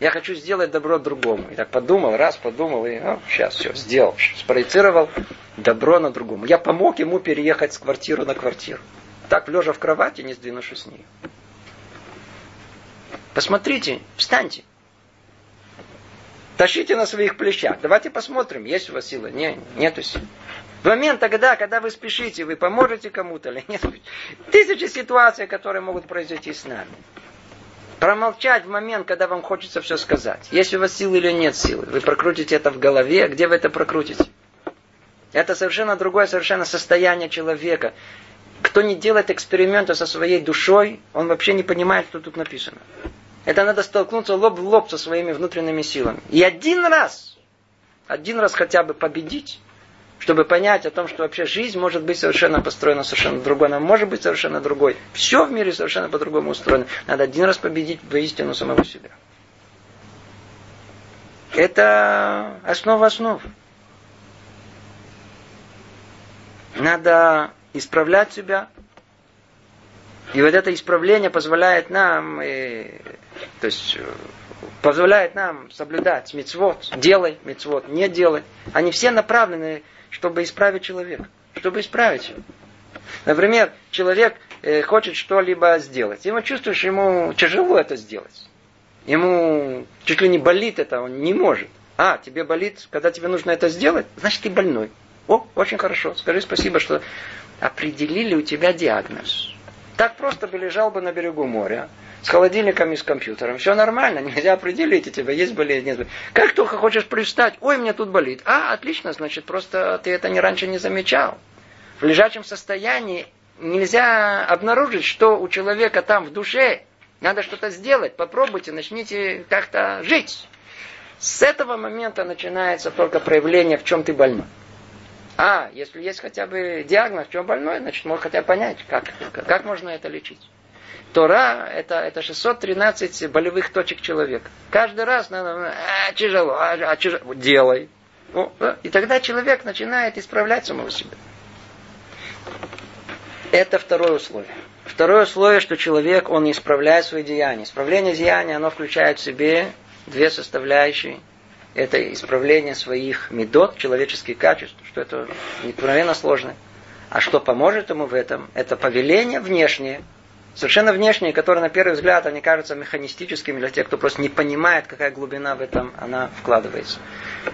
S1: Я хочу сделать добро другому. И так подумал, раз подумал, и ну, сейчас все, сделал. Спроецировал добро на другому. Я помог ему переехать с квартиры на квартиру. Так, лежа в кровати, не сдвинувшись с нее. Посмотрите, встаньте. Тащите на своих плечах. Давайте посмотрим, есть у вас сила. Не, нету сил. В момент тогда, когда вы спешите, вы поможете кому-то или нет. Тысячи ситуаций, которые могут произойти с нами. Промолчать в момент, когда вам хочется все сказать. Есть у вас силы или нет силы. Вы прокрутите это в голове. Где вы это прокрутите? Это совершенно другое совершенно состояние человека. Кто не делает эксперимента со своей душой, он вообще не понимает, что тут написано. Это надо столкнуться лоб в лоб со своими внутренними силами. И один раз, один раз хотя бы победить, чтобы понять о том, что вообще жизнь может быть совершенно построена совершенно другой, она может быть совершенно другой. Все в мире совершенно по-другому устроено. Надо один раз победить воистину самого себя. Это основа основ. Надо исправлять себя. И вот это исправление позволяет нам э, то есть э, позволяет нам соблюдать мецвод, делай мецвод, не делай. Они все направлены, чтобы исправить человека, чтобы исправить его. Например, человек э, хочет что-либо сделать. Ему чувствуешь, ему тяжело это сделать. Ему чуть ли не болит это, он не может. А, тебе болит, когда тебе нужно это сделать, значит ты больной. О, очень хорошо. Скажи спасибо, что определили у тебя диагноз. Так просто бы лежал бы на берегу моря, с холодильником и с компьютером. Все нормально, нельзя определить, у тебя есть болезнь, нет. Как только хочешь привстать, ой, мне тут болит. А, отлично, значит, просто ты это не раньше не замечал. В лежачем состоянии нельзя обнаружить, что у человека там в душе надо что-то сделать. Попробуйте, начните как-то жить. С этого момента начинается только проявление, в чем ты больной. А, если есть хотя бы диагноз, в чем больной, значит, можно хотя бы понять, как, как можно это лечить. Тора это, это 613 болевых точек человека. Каждый раз надо, а, тяжело, а, а тяжело, делай. О, да? И тогда человек начинает исправлять самого себя. Это второе условие. Второе условие, что человек, он исправляет свои деяния. Исправление деяния, оно включает в себе две составляющие – это исправление своих медот, человеческих качеств, что это необыкновенно сложно. А что поможет ему в этом? Это повеление внешнее, совершенно внешнее, которое на первый взгляд они кажутся механистическими для тех, кто просто не понимает, какая глубина в этом она вкладывается.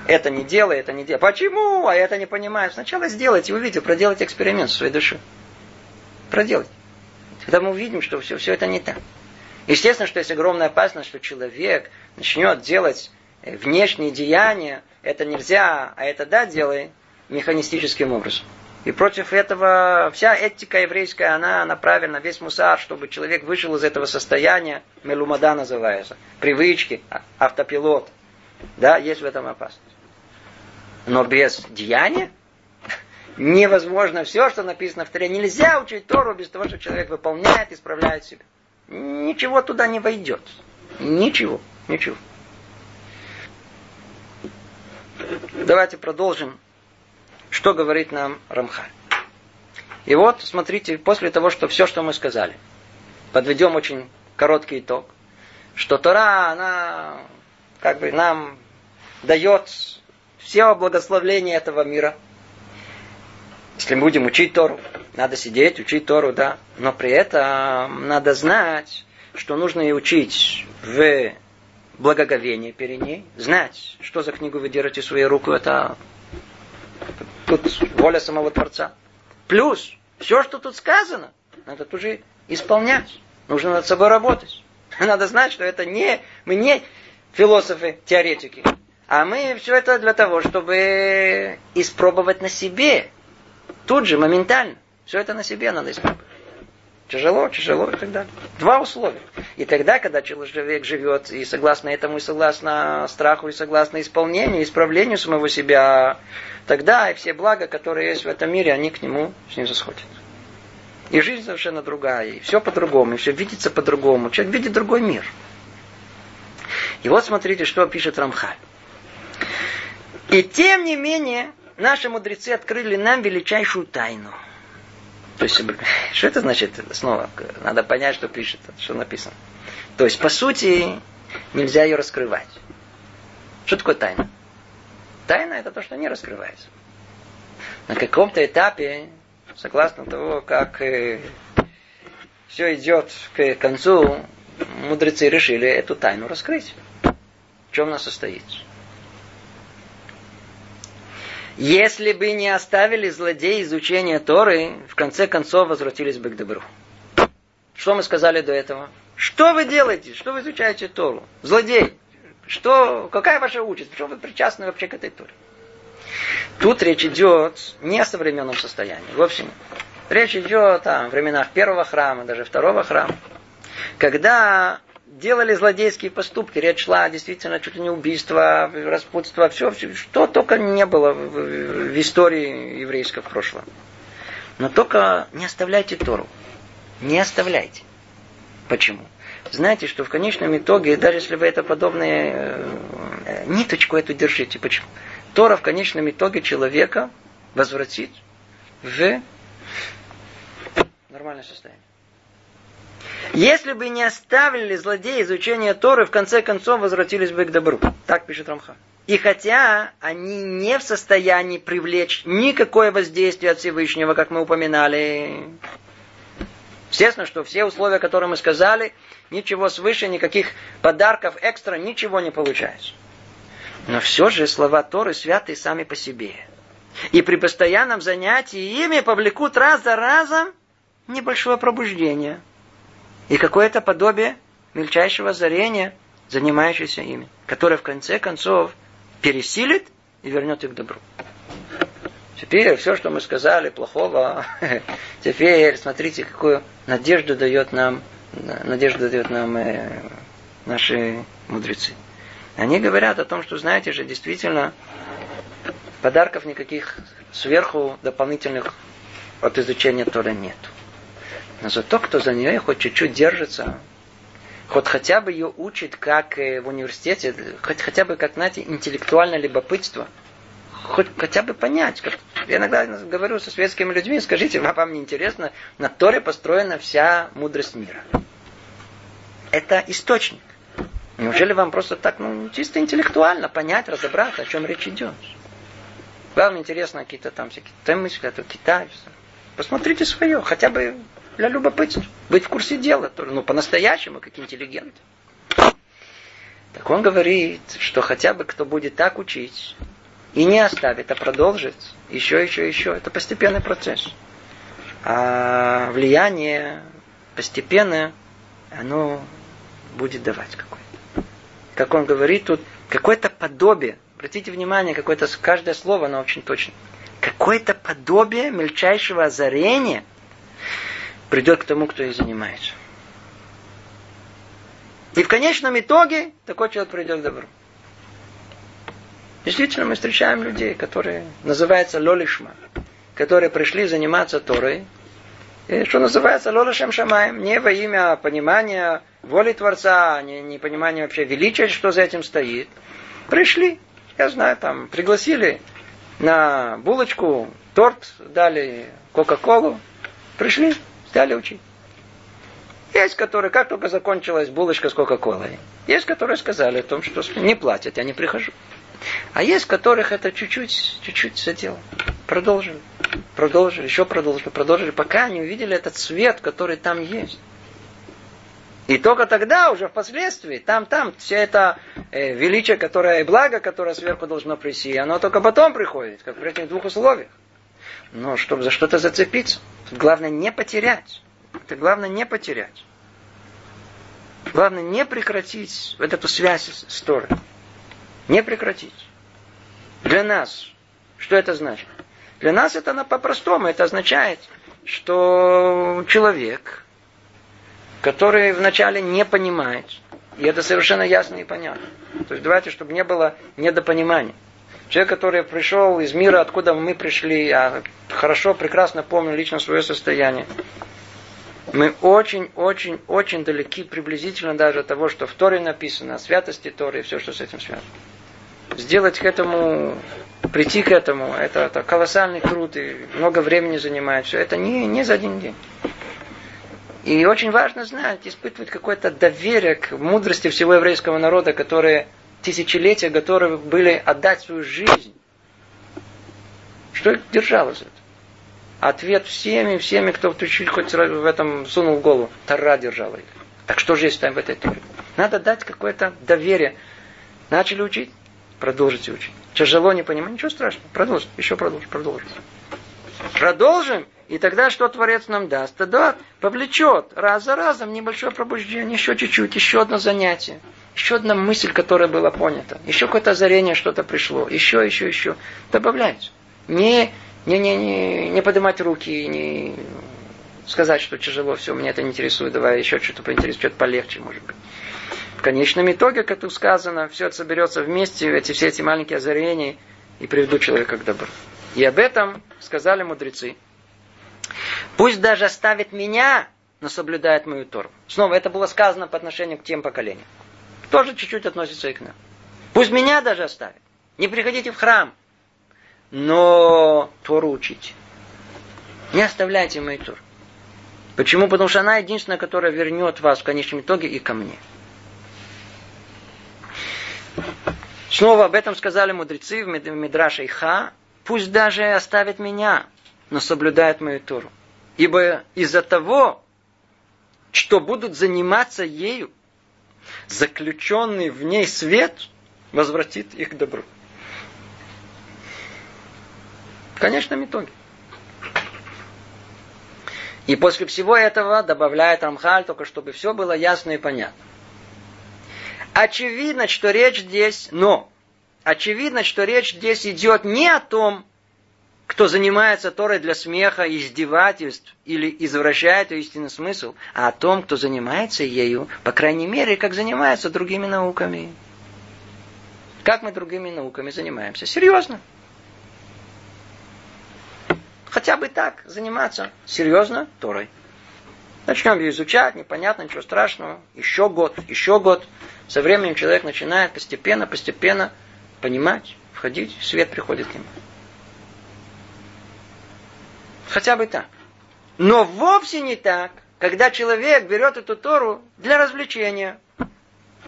S1: Это не делай, это не делай. Почему? А это не понимает. Сначала сделайте, увидите, проделайте эксперимент в своей душе. Проделайте. Тогда мы увидим, что все, все это не так. Естественно, что есть огромная опасность, что человек начнет делать Э, внешние деяния, это нельзя, а это да, делай механистическим образом. И против этого вся этика еврейская, она направлена, весь мусар, чтобы человек вышел из этого состояния, мелумада называется, привычки, а, автопилот. Да, есть в этом опасность. Но без деяния невозможно все, что написано в Торе. Нельзя учить Тору без того, что человек выполняет, исправляет себя. Ничего туда не войдет. Ничего, ничего. Давайте продолжим что говорит нам Рамхаль? И вот, смотрите, после того, что все, что мы сказали, подведем очень короткий итог, что Тора, она как бы нам дает все благословления этого мира. Если мы будем учить Тору, надо сидеть, учить Тору, да, но при этом надо знать, что нужно и учить в благоговении перед ней, знать, что за книгу вы держите в своей руку, это Тут воля самого Творца. Плюс, все, что тут сказано, надо тут же исполнять. Нужно над собой работать. Надо знать, что это не, мы не философы, теоретики. А мы все это для того, чтобы испробовать на себе. Тут же, моментально. Все это на себе надо испробовать. Тяжело, тяжело и так далее. Два условия. И тогда, когда человек живет и согласно этому, и согласно страху, и согласно исполнению, исправлению самого себя, тогда и все блага, которые есть в этом мире, они к нему снизу сходят. И жизнь совершенно другая, и все по-другому, и все видится по-другому. Человек видит другой мир. И вот смотрите, что пишет Рамхаль. И тем не менее, наши мудрецы открыли нам величайшую тайну – то есть, что это значит? Снова, надо понять, что пишет, что написано. То есть, по сути, нельзя ее раскрывать. Что такое тайна? Тайна это то, что не раскрывается. На каком-то этапе, согласно того, как э, все идет к концу, мудрецы решили эту тайну раскрыть. В чем она состоит? Если бы не оставили злодеи изучения Торы, в конце концов возвратились бы к добру. Что мы сказали до этого? Что вы делаете? Что вы изучаете Тору? Злодей. Что, какая ваша участь? Почему вы причастны вообще к этой Торе? Тут речь идет не о современном состоянии. В общем, речь идет о временах первого храма, даже второго храма. Когда делали злодейские поступки. Речь шла действительно чуть ли не убийство, распутство, все, все, что только не было в, в истории еврейского прошлого. Но только не оставляйте Тору. Не оставляйте. Почему? Знаете, что в конечном итоге, даже если вы это подобное, э, ниточку эту держите. Почему? Тора в конечном итоге человека возвратит в нормальное состояние. Если бы не оставили злодеи изучения Торы, в конце концов возвратились бы к добру. Так пишет Рамха. И хотя они не в состоянии привлечь никакое воздействие от Всевышнего, как мы упоминали, естественно, что все условия, которые мы сказали, ничего свыше, никаких подарков экстра, ничего не получается. Но все же слова Торы святы сами по себе. И при постоянном занятии ими повлекут раз за разом небольшое пробуждение – и какое-то подобие мельчайшего озарения, занимающееся ими, которое в конце концов пересилит и вернет их к добру. Теперь все, что мы сказали плохого, теперь смотрите, какую надежду дает нам, надежду дает нам э, наши мудрецы. Они говорят о том, что, знаете же, действительно, подарков никаких сверху дополнительных от изучения Торы нет. Но зато, кто за нее хоть чуть-чуть держится, хоть хотя бы ее учит, как в университете, хоть хотя бы, как, знаете, интеллектуальное любопытство, хоть хотя бы понять. Как, я иногда говорю со светскими людьми, скажите, вам не интересно, на Торе построена вся мудрость мира. Это источник. Неужели вам просто так, ну, чисто интеллектуально понять, разобраться, о чем речь идет? Вам интересно какие-то там всякие темы, Китай. Посмотрите свое, хотя бы для любопытства. Быть в курсе дела, ну, по-настоящему, как интеллигент. Так он говорит, что хотя бы кто будет так учить, и не оставит, а продолжит, еще, еще, еще. Это постепенный процесс. А влияние постепенное, оно будет давать какое-то. Как он говорит тут, какое-то подобие. Обратите внимание, какое-то каждое слово, оно очень точно. Какое-то подобие мельчайшего озарения придет к тому, кто и занимается. И в конечном итоге такой человек придет к добру. Действительно, мы встречаем людей, которые называются лолишма, которые пришли заниматься Торой, и, что называется лолишем шамаем, не во имя понимания воли Творца, не, не понимания вообще величия, что за этим стоит. Пришли, я знаю, там, пригласили на булочку, торт дали, Кока-Колу, пришли, стали учить. Есть, которые, как только закончилась булочка с Кока-Колой, есть, которые сказали о том, что не платят, я не прихожу. А есть, которых это чуть-чуть, чуть-чуть задел. Продолжили, продолжили, еще продолжили, продолжили, пока не увидели этот свет, который там есть. И только тогда, уже впоследствии, там, там, все это э, величие, которое и благо, которое сверху должно прийти, оно только потом приходит, как при этих двух условиях. Но чтобы за что-то зацепиться, главное не потерять. Это главное не потерять. Главное не прекратить вот эту связь с Торой. Не прекратить. Для нас, что это значит? Для нас это по-простому. Это означает, что человек, который вначале не понимает, и это совершенно ясно и понятно. То есть давайте, чтобы не было недопонимания. Человек, который пришел из мира, откуда мы пришли, а хорошо, прекрасно помню лично свое состояние. Мы очень, очень, очень далеки, приблизительно даже от того, что в Торе написано, о святости Торы и все, что с этим связано. Сделать к этому, прийти к этому, это, это колоссальный труд и много времени занимает. Все это не, не за один день. И очень важно знать, испытывать какое-то доверие к мудрости всего еврейского народа, которые тысячелетия готовы были отдать свою жизнь. Что их держало за это? Ответ всеми, всеми, кто чуть-чуть хоть в этом сунул голову. Тара держала их. Так что же есть там в этой Торе? Надо дать какое-то доверие. Начали учить, продолжите учить. Тяжело, не понимать, ничего страшного. Продолжим, еще продолжим, продолжим. Продолжим, и тогда что Творец нам даст? Да, повлечет раз за разом небольшое пробуждение, еще чуть-чуть, еще одно занятие. Еще одна мысль, которая была понята. Еще какое-то озарение, что-то пришло. Еще, еще, еще. Добавляется. Не не, не, не, не поднимать руки, не сказать, что тяжело, все, меня это не интересует, давай еще что-то поинтересует, что-то полегче, может быть. В конечном итоге, как тут сказано, все это соберется вместе, эти, все эти маленькие озарения, и приведут человека к добру. И об этом сказали мудрецы. Пусть даже оставит меня, но соблюдает мою Тору. Снова, это было сказано по отношению к тем поколениям. Тоже чуть-чуть относится и к нам. Пусть меня даже оставит. Не приходите в храм но Тору учите. Не оставляйте мой Тур. Почему? Потому что она единственная, которая вернет вас в конечном итоге и ко мне. Снова об этом сказали мудрецы в Мидраше Иха. Пусть даже оставит меня, но соблюдает мою Тору. Ибо из-за того, что будут заниматься ею, заключенный в ней свет возвратит их к добру. В конечном итоге. И после всего этого добавляет Рамхаль, только чтобы все было ясно и понятно. Очевидно, что речь здесь, но, очевидно, что речь здесь идет не о том, кто занимается Торой для смеха, издевательств или извращает ее истинный смысл, а о том, кто занимается ею, по крайней мере, как занимается другими науками. Как мы другими науками занимаемся? Серьезно. Хотя бы так заниматься серьезно Торой. Начнем ее изучать, непонятно, ничего страшного. Еще год, еще год. Со временем человек начинает постепенно, постепенно понимать, входить, свет приходит к нему. Хотя бы так. Но вовсе не так, когда человек берет эту Тору для развлечения.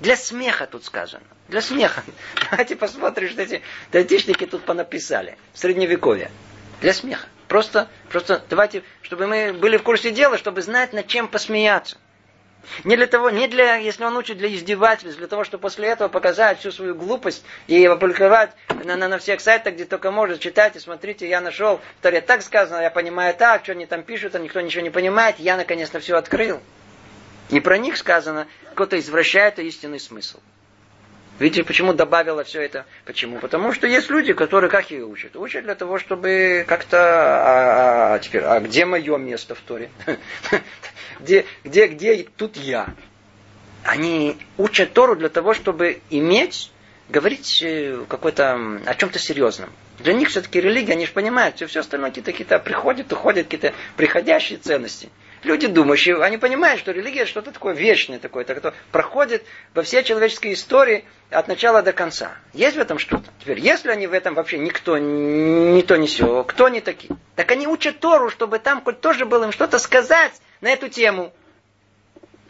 S1: Для смеха тут сказано. Для смеха. Давайте посмотрим, что эти датишники тут понаписали. В средневековье. Для смеха. Просто, просто давайте, чтобы мы были в курсе дела, чтобы знать, над чем посмеяться. Не для того, не для, если он учит для издевательств, для того, чтобы после этого показать всю свою глупость и опубликовать на, на, на всех сайтах, где только может, читайте, смотрите, я нашел, в Торе так сказано, я понимаю так, что они там пишут, а никто ничего не понимает, я наконец-то все открыл. И про них сказано, кто-то извращает истинный смысл. Видите, почему добавила все это? Почему? Потому что есть люди, которые как ее учат? Учат для того, чтобы как-то... А, а, теперь, а где мое место в Торе? где, где, где тут я? Они учат Тору для того, чтобы иметь, говорить э, какой-то, о чем-то серьезном. Для них все-таки религия, они же понимают, все, все остальное какие-то, какие-то приходят, уходят, какие-то приходящие ценности. Люди думающие, они понимают, что религия что-то такое вечное, такое, такое проходит во всей человеческой истории от начала до конца. Есть в этом что-то? Теперь, если они в этом вообще никто, не то, не все, кто они такие? Так они учат Тору, чтобы там хоть тоже было им что-то сказать на эту тему.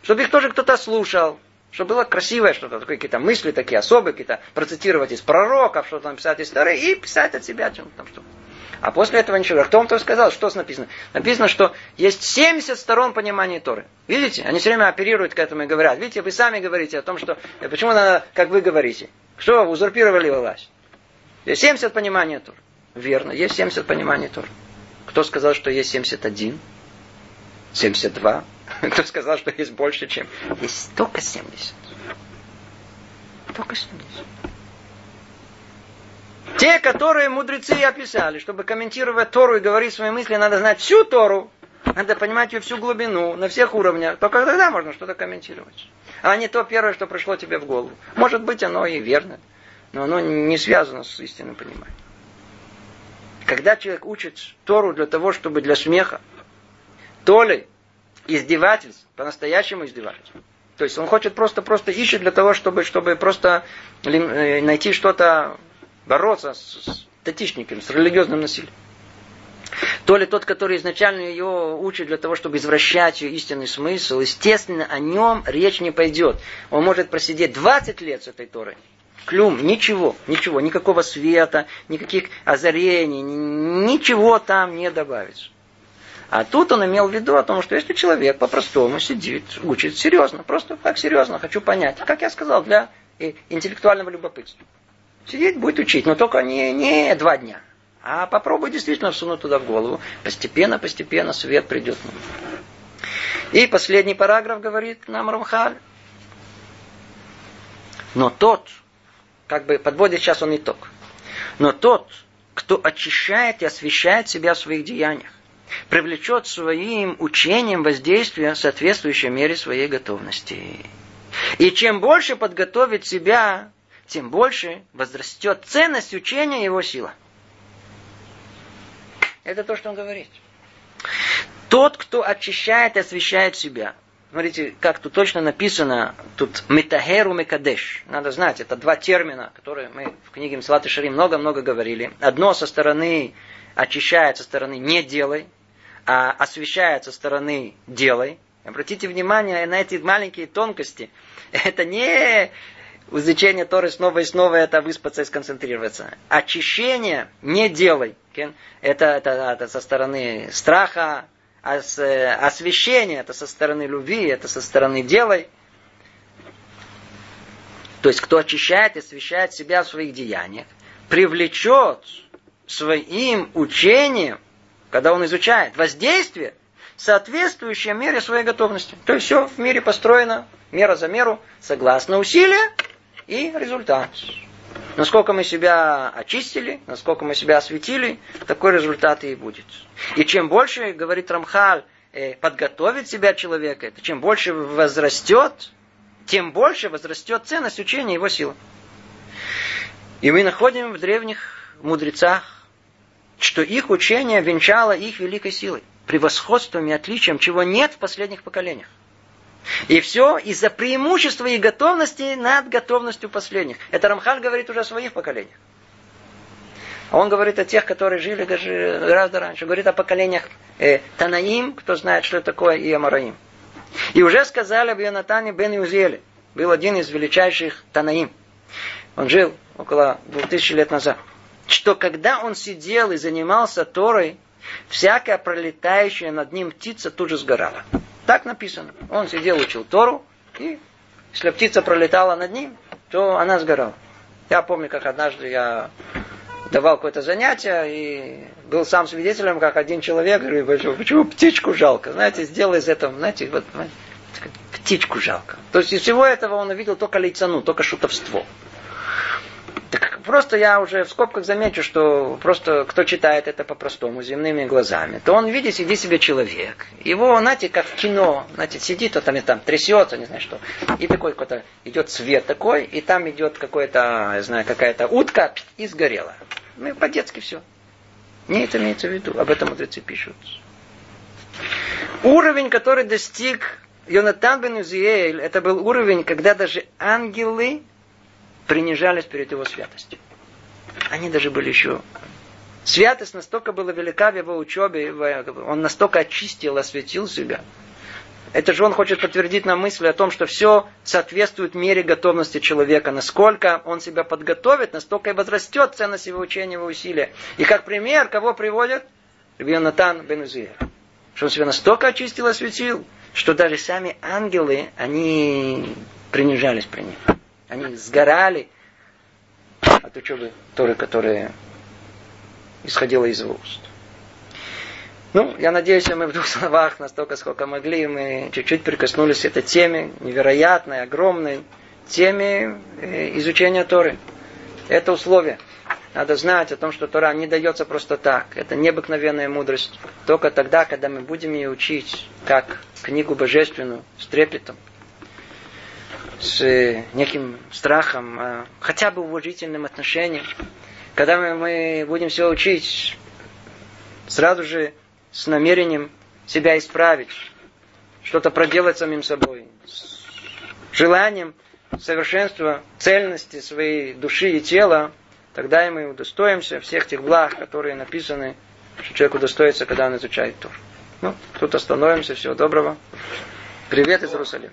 S1: Чтобы их тоже кто-то слушал. Чтобы было красивое что-то, какие-то мысли такие особые, какие-то процитировать из пророков, что-то написать из истории и писать от себя чем-то там что-то. А после этого ничего. А кто вам то сказал? Что написано? Написано, что есть 70 сторон понимания Торы. Видите? Они все время оперируют к этому и говорят. Видите, вы сами говорите о том, что... Э, почему надо, как вы говорите? Что, узурпировали власть? Есть 70 понимания Торы. Верно, есть 70 пониманий Торы. Кто сказал, что есть 71? 72? Кто сказал, что есть больше, чем... Есть только 70. Только 70. Те, которые мудрецы описали, чтобы комментировать Тору и говорить свои мысли, надо знать всю Тору, надо понимать ее всю глубину, на всех уровнях. Только тогда можно что-то комментировать. А не то первое, что пришло тебе в голову. Может быть, оно и верно, но оно не связано с истинным пониманием. Когда человек учит Тору для того, чтобы для смеха, то ли издевательств, по-настоящему издевательств. То есть он хочет просто-просто ищет для того, чтобы, чтобы просто э, найти что-то бороться с татичниками, с религиозным насилием. То ли тот, который изначально ее учит для того, чтобы извращать ее истинный смысл, естественно, о нем речь не пойдет. Он может просидеть 20 лет с этой Торой. Клюм, ничего, ничего, никакого света, никаких озарений, ничего там не добавится. А тут он имел в виду о том, что если человек по-простому сидит, учит серьезно, просто как серьезно, хочу понять, как я сказал, для интеллектуального любопытства. Сидеть будет учить, но только не, не два дня. А попробуй действительно всунуть туда в голову. Постепенно, постепенно свет придет. И последний параграф говорит нам Рамхаль. Но тот, как бы подводит сейчас он итог. Но тот, кто очищает и освещает себя в своих деяниях, привлечет своим учением воздействие, соответствующее мере своей готовности. И чем больше подготовит себя тем больше возрастет ценность учения его сила. Это то, что он говорит. Тот, кто очищает и освещает себя. Смотрите, как тут точно написано, тут метагеру мекадеш. Надо знать, это два термина, которые мы в книге Мсват и Шарим много-много говорили. Одно со стороны очищает, со стороны не делай, а освещает со стороны делай. Обратите внимание на эти маленькие тонкости. Это не изучение Торы снова и снова это выспаться и сконцентрироваться. Очищение не делай. Это, это, это со стороны страха, а освещение это со стороны любви, это со стороны делай. То есть, кто очищает и освещает себя в своих деяниях, привлечет своим учением, когда он изучает воздействие, соответствующее мере своей готовности. То есть все в мире построено мера за меру, согласно усилия и результат. Насколько мы себя очистили, насколько мы себя осветили, такой результат и будет. И чем больше, говорит Рамхаль, э, подготовит себя человека, это чем больше возрастет, тем больше возрастет ценность учения его силы. И мы находим в древних мудрецах, что их учение венчало их великой силой, превосходством и отличием, чего нет в последних поколениях. И все из-за преимущества и готовности над готовностью последних. Это Рамхаль говорит уже о своих поколениях. А он говорит о тех, которые жили гораздо раньше. Говорит о поколениях э, Танаим, кто знает, что такое, и Амараим. И уже сказали об Ионатане бен Юзеле. Был один из величайших Танаим. Он жил около двух тысяч лет назад. Что когда он сидел и занимался Торой, всякая пролетающая над ним птица тут же сгорала. Так написано. Он сидел, учил Тору, и если птица пролетала над ним, то она сгорала. Я помню, как однажды я давал какое-то занятие, и был сам свидетелем, как один человек говорит, почему, птичку жалко? Знаете, сделай из этого, знаете, вот, птичку жалко. То есть из всего этого он увидел только лицану, только шутовство. Просто я уже в скобках замечу, что просто кто читает это по-простому, земными глазами, то он видит, сидит себе человек. Его, знаете, как в кино, знаете, сидит, он там, там трясется, не знаю что. И такой какой-то идет свет такой, и там идет какой-то, я знаю, какая-то утка, и сгорела. Ну, по-детски все. Не это имеется в виду. Об этом мудрецы пишут. Уровень, который достиг Йонатан бен Узиэль, это был уровень, когда даже ангелы принижались перед его святостью. Они даже были еще... Святость настолько была велика в его учебе, он настолько очистил, осветил себя. Это же он хочет подтвердить нам мысль о том, что все соответствует мере готовности человека. Насколько он себя подготовит, настолько и возрастет ценность его учения, его усилия. И как пример, кого приводят? Натан бен Узиэль. Что он себя настолько очистил, осветил, что даже сами ангелы, они принижались при нем. Они сгорали от учебы Торы, которая исходила из его уст. Ну, я надеюсь, мы в двух словах, настолько, сколько могли, мы чуть-чуть прикоснулись к этой теме, невероятной, огромной теме э, изучения Торы. Это условие. Надо знать о том, что Тора не дается просто так. Это необыкновенная мудрость. Только тогда, когда мы будем ее учить, как книгу божественную, с трепетом, с э, неким страхом, а хотя бы уважительным отношением. Когда мы, будем все учить, сразу же с намерением себя исправить, что-то проделать самим собой, с желанием совершенства, цельности своей души и тела, тогда и мы удостоимся всех тех благ, которые написаны, что человек удостоится, когда он изучает Тур. Ну, тут остановимся. Всего доброго. Привет из Иерусалима.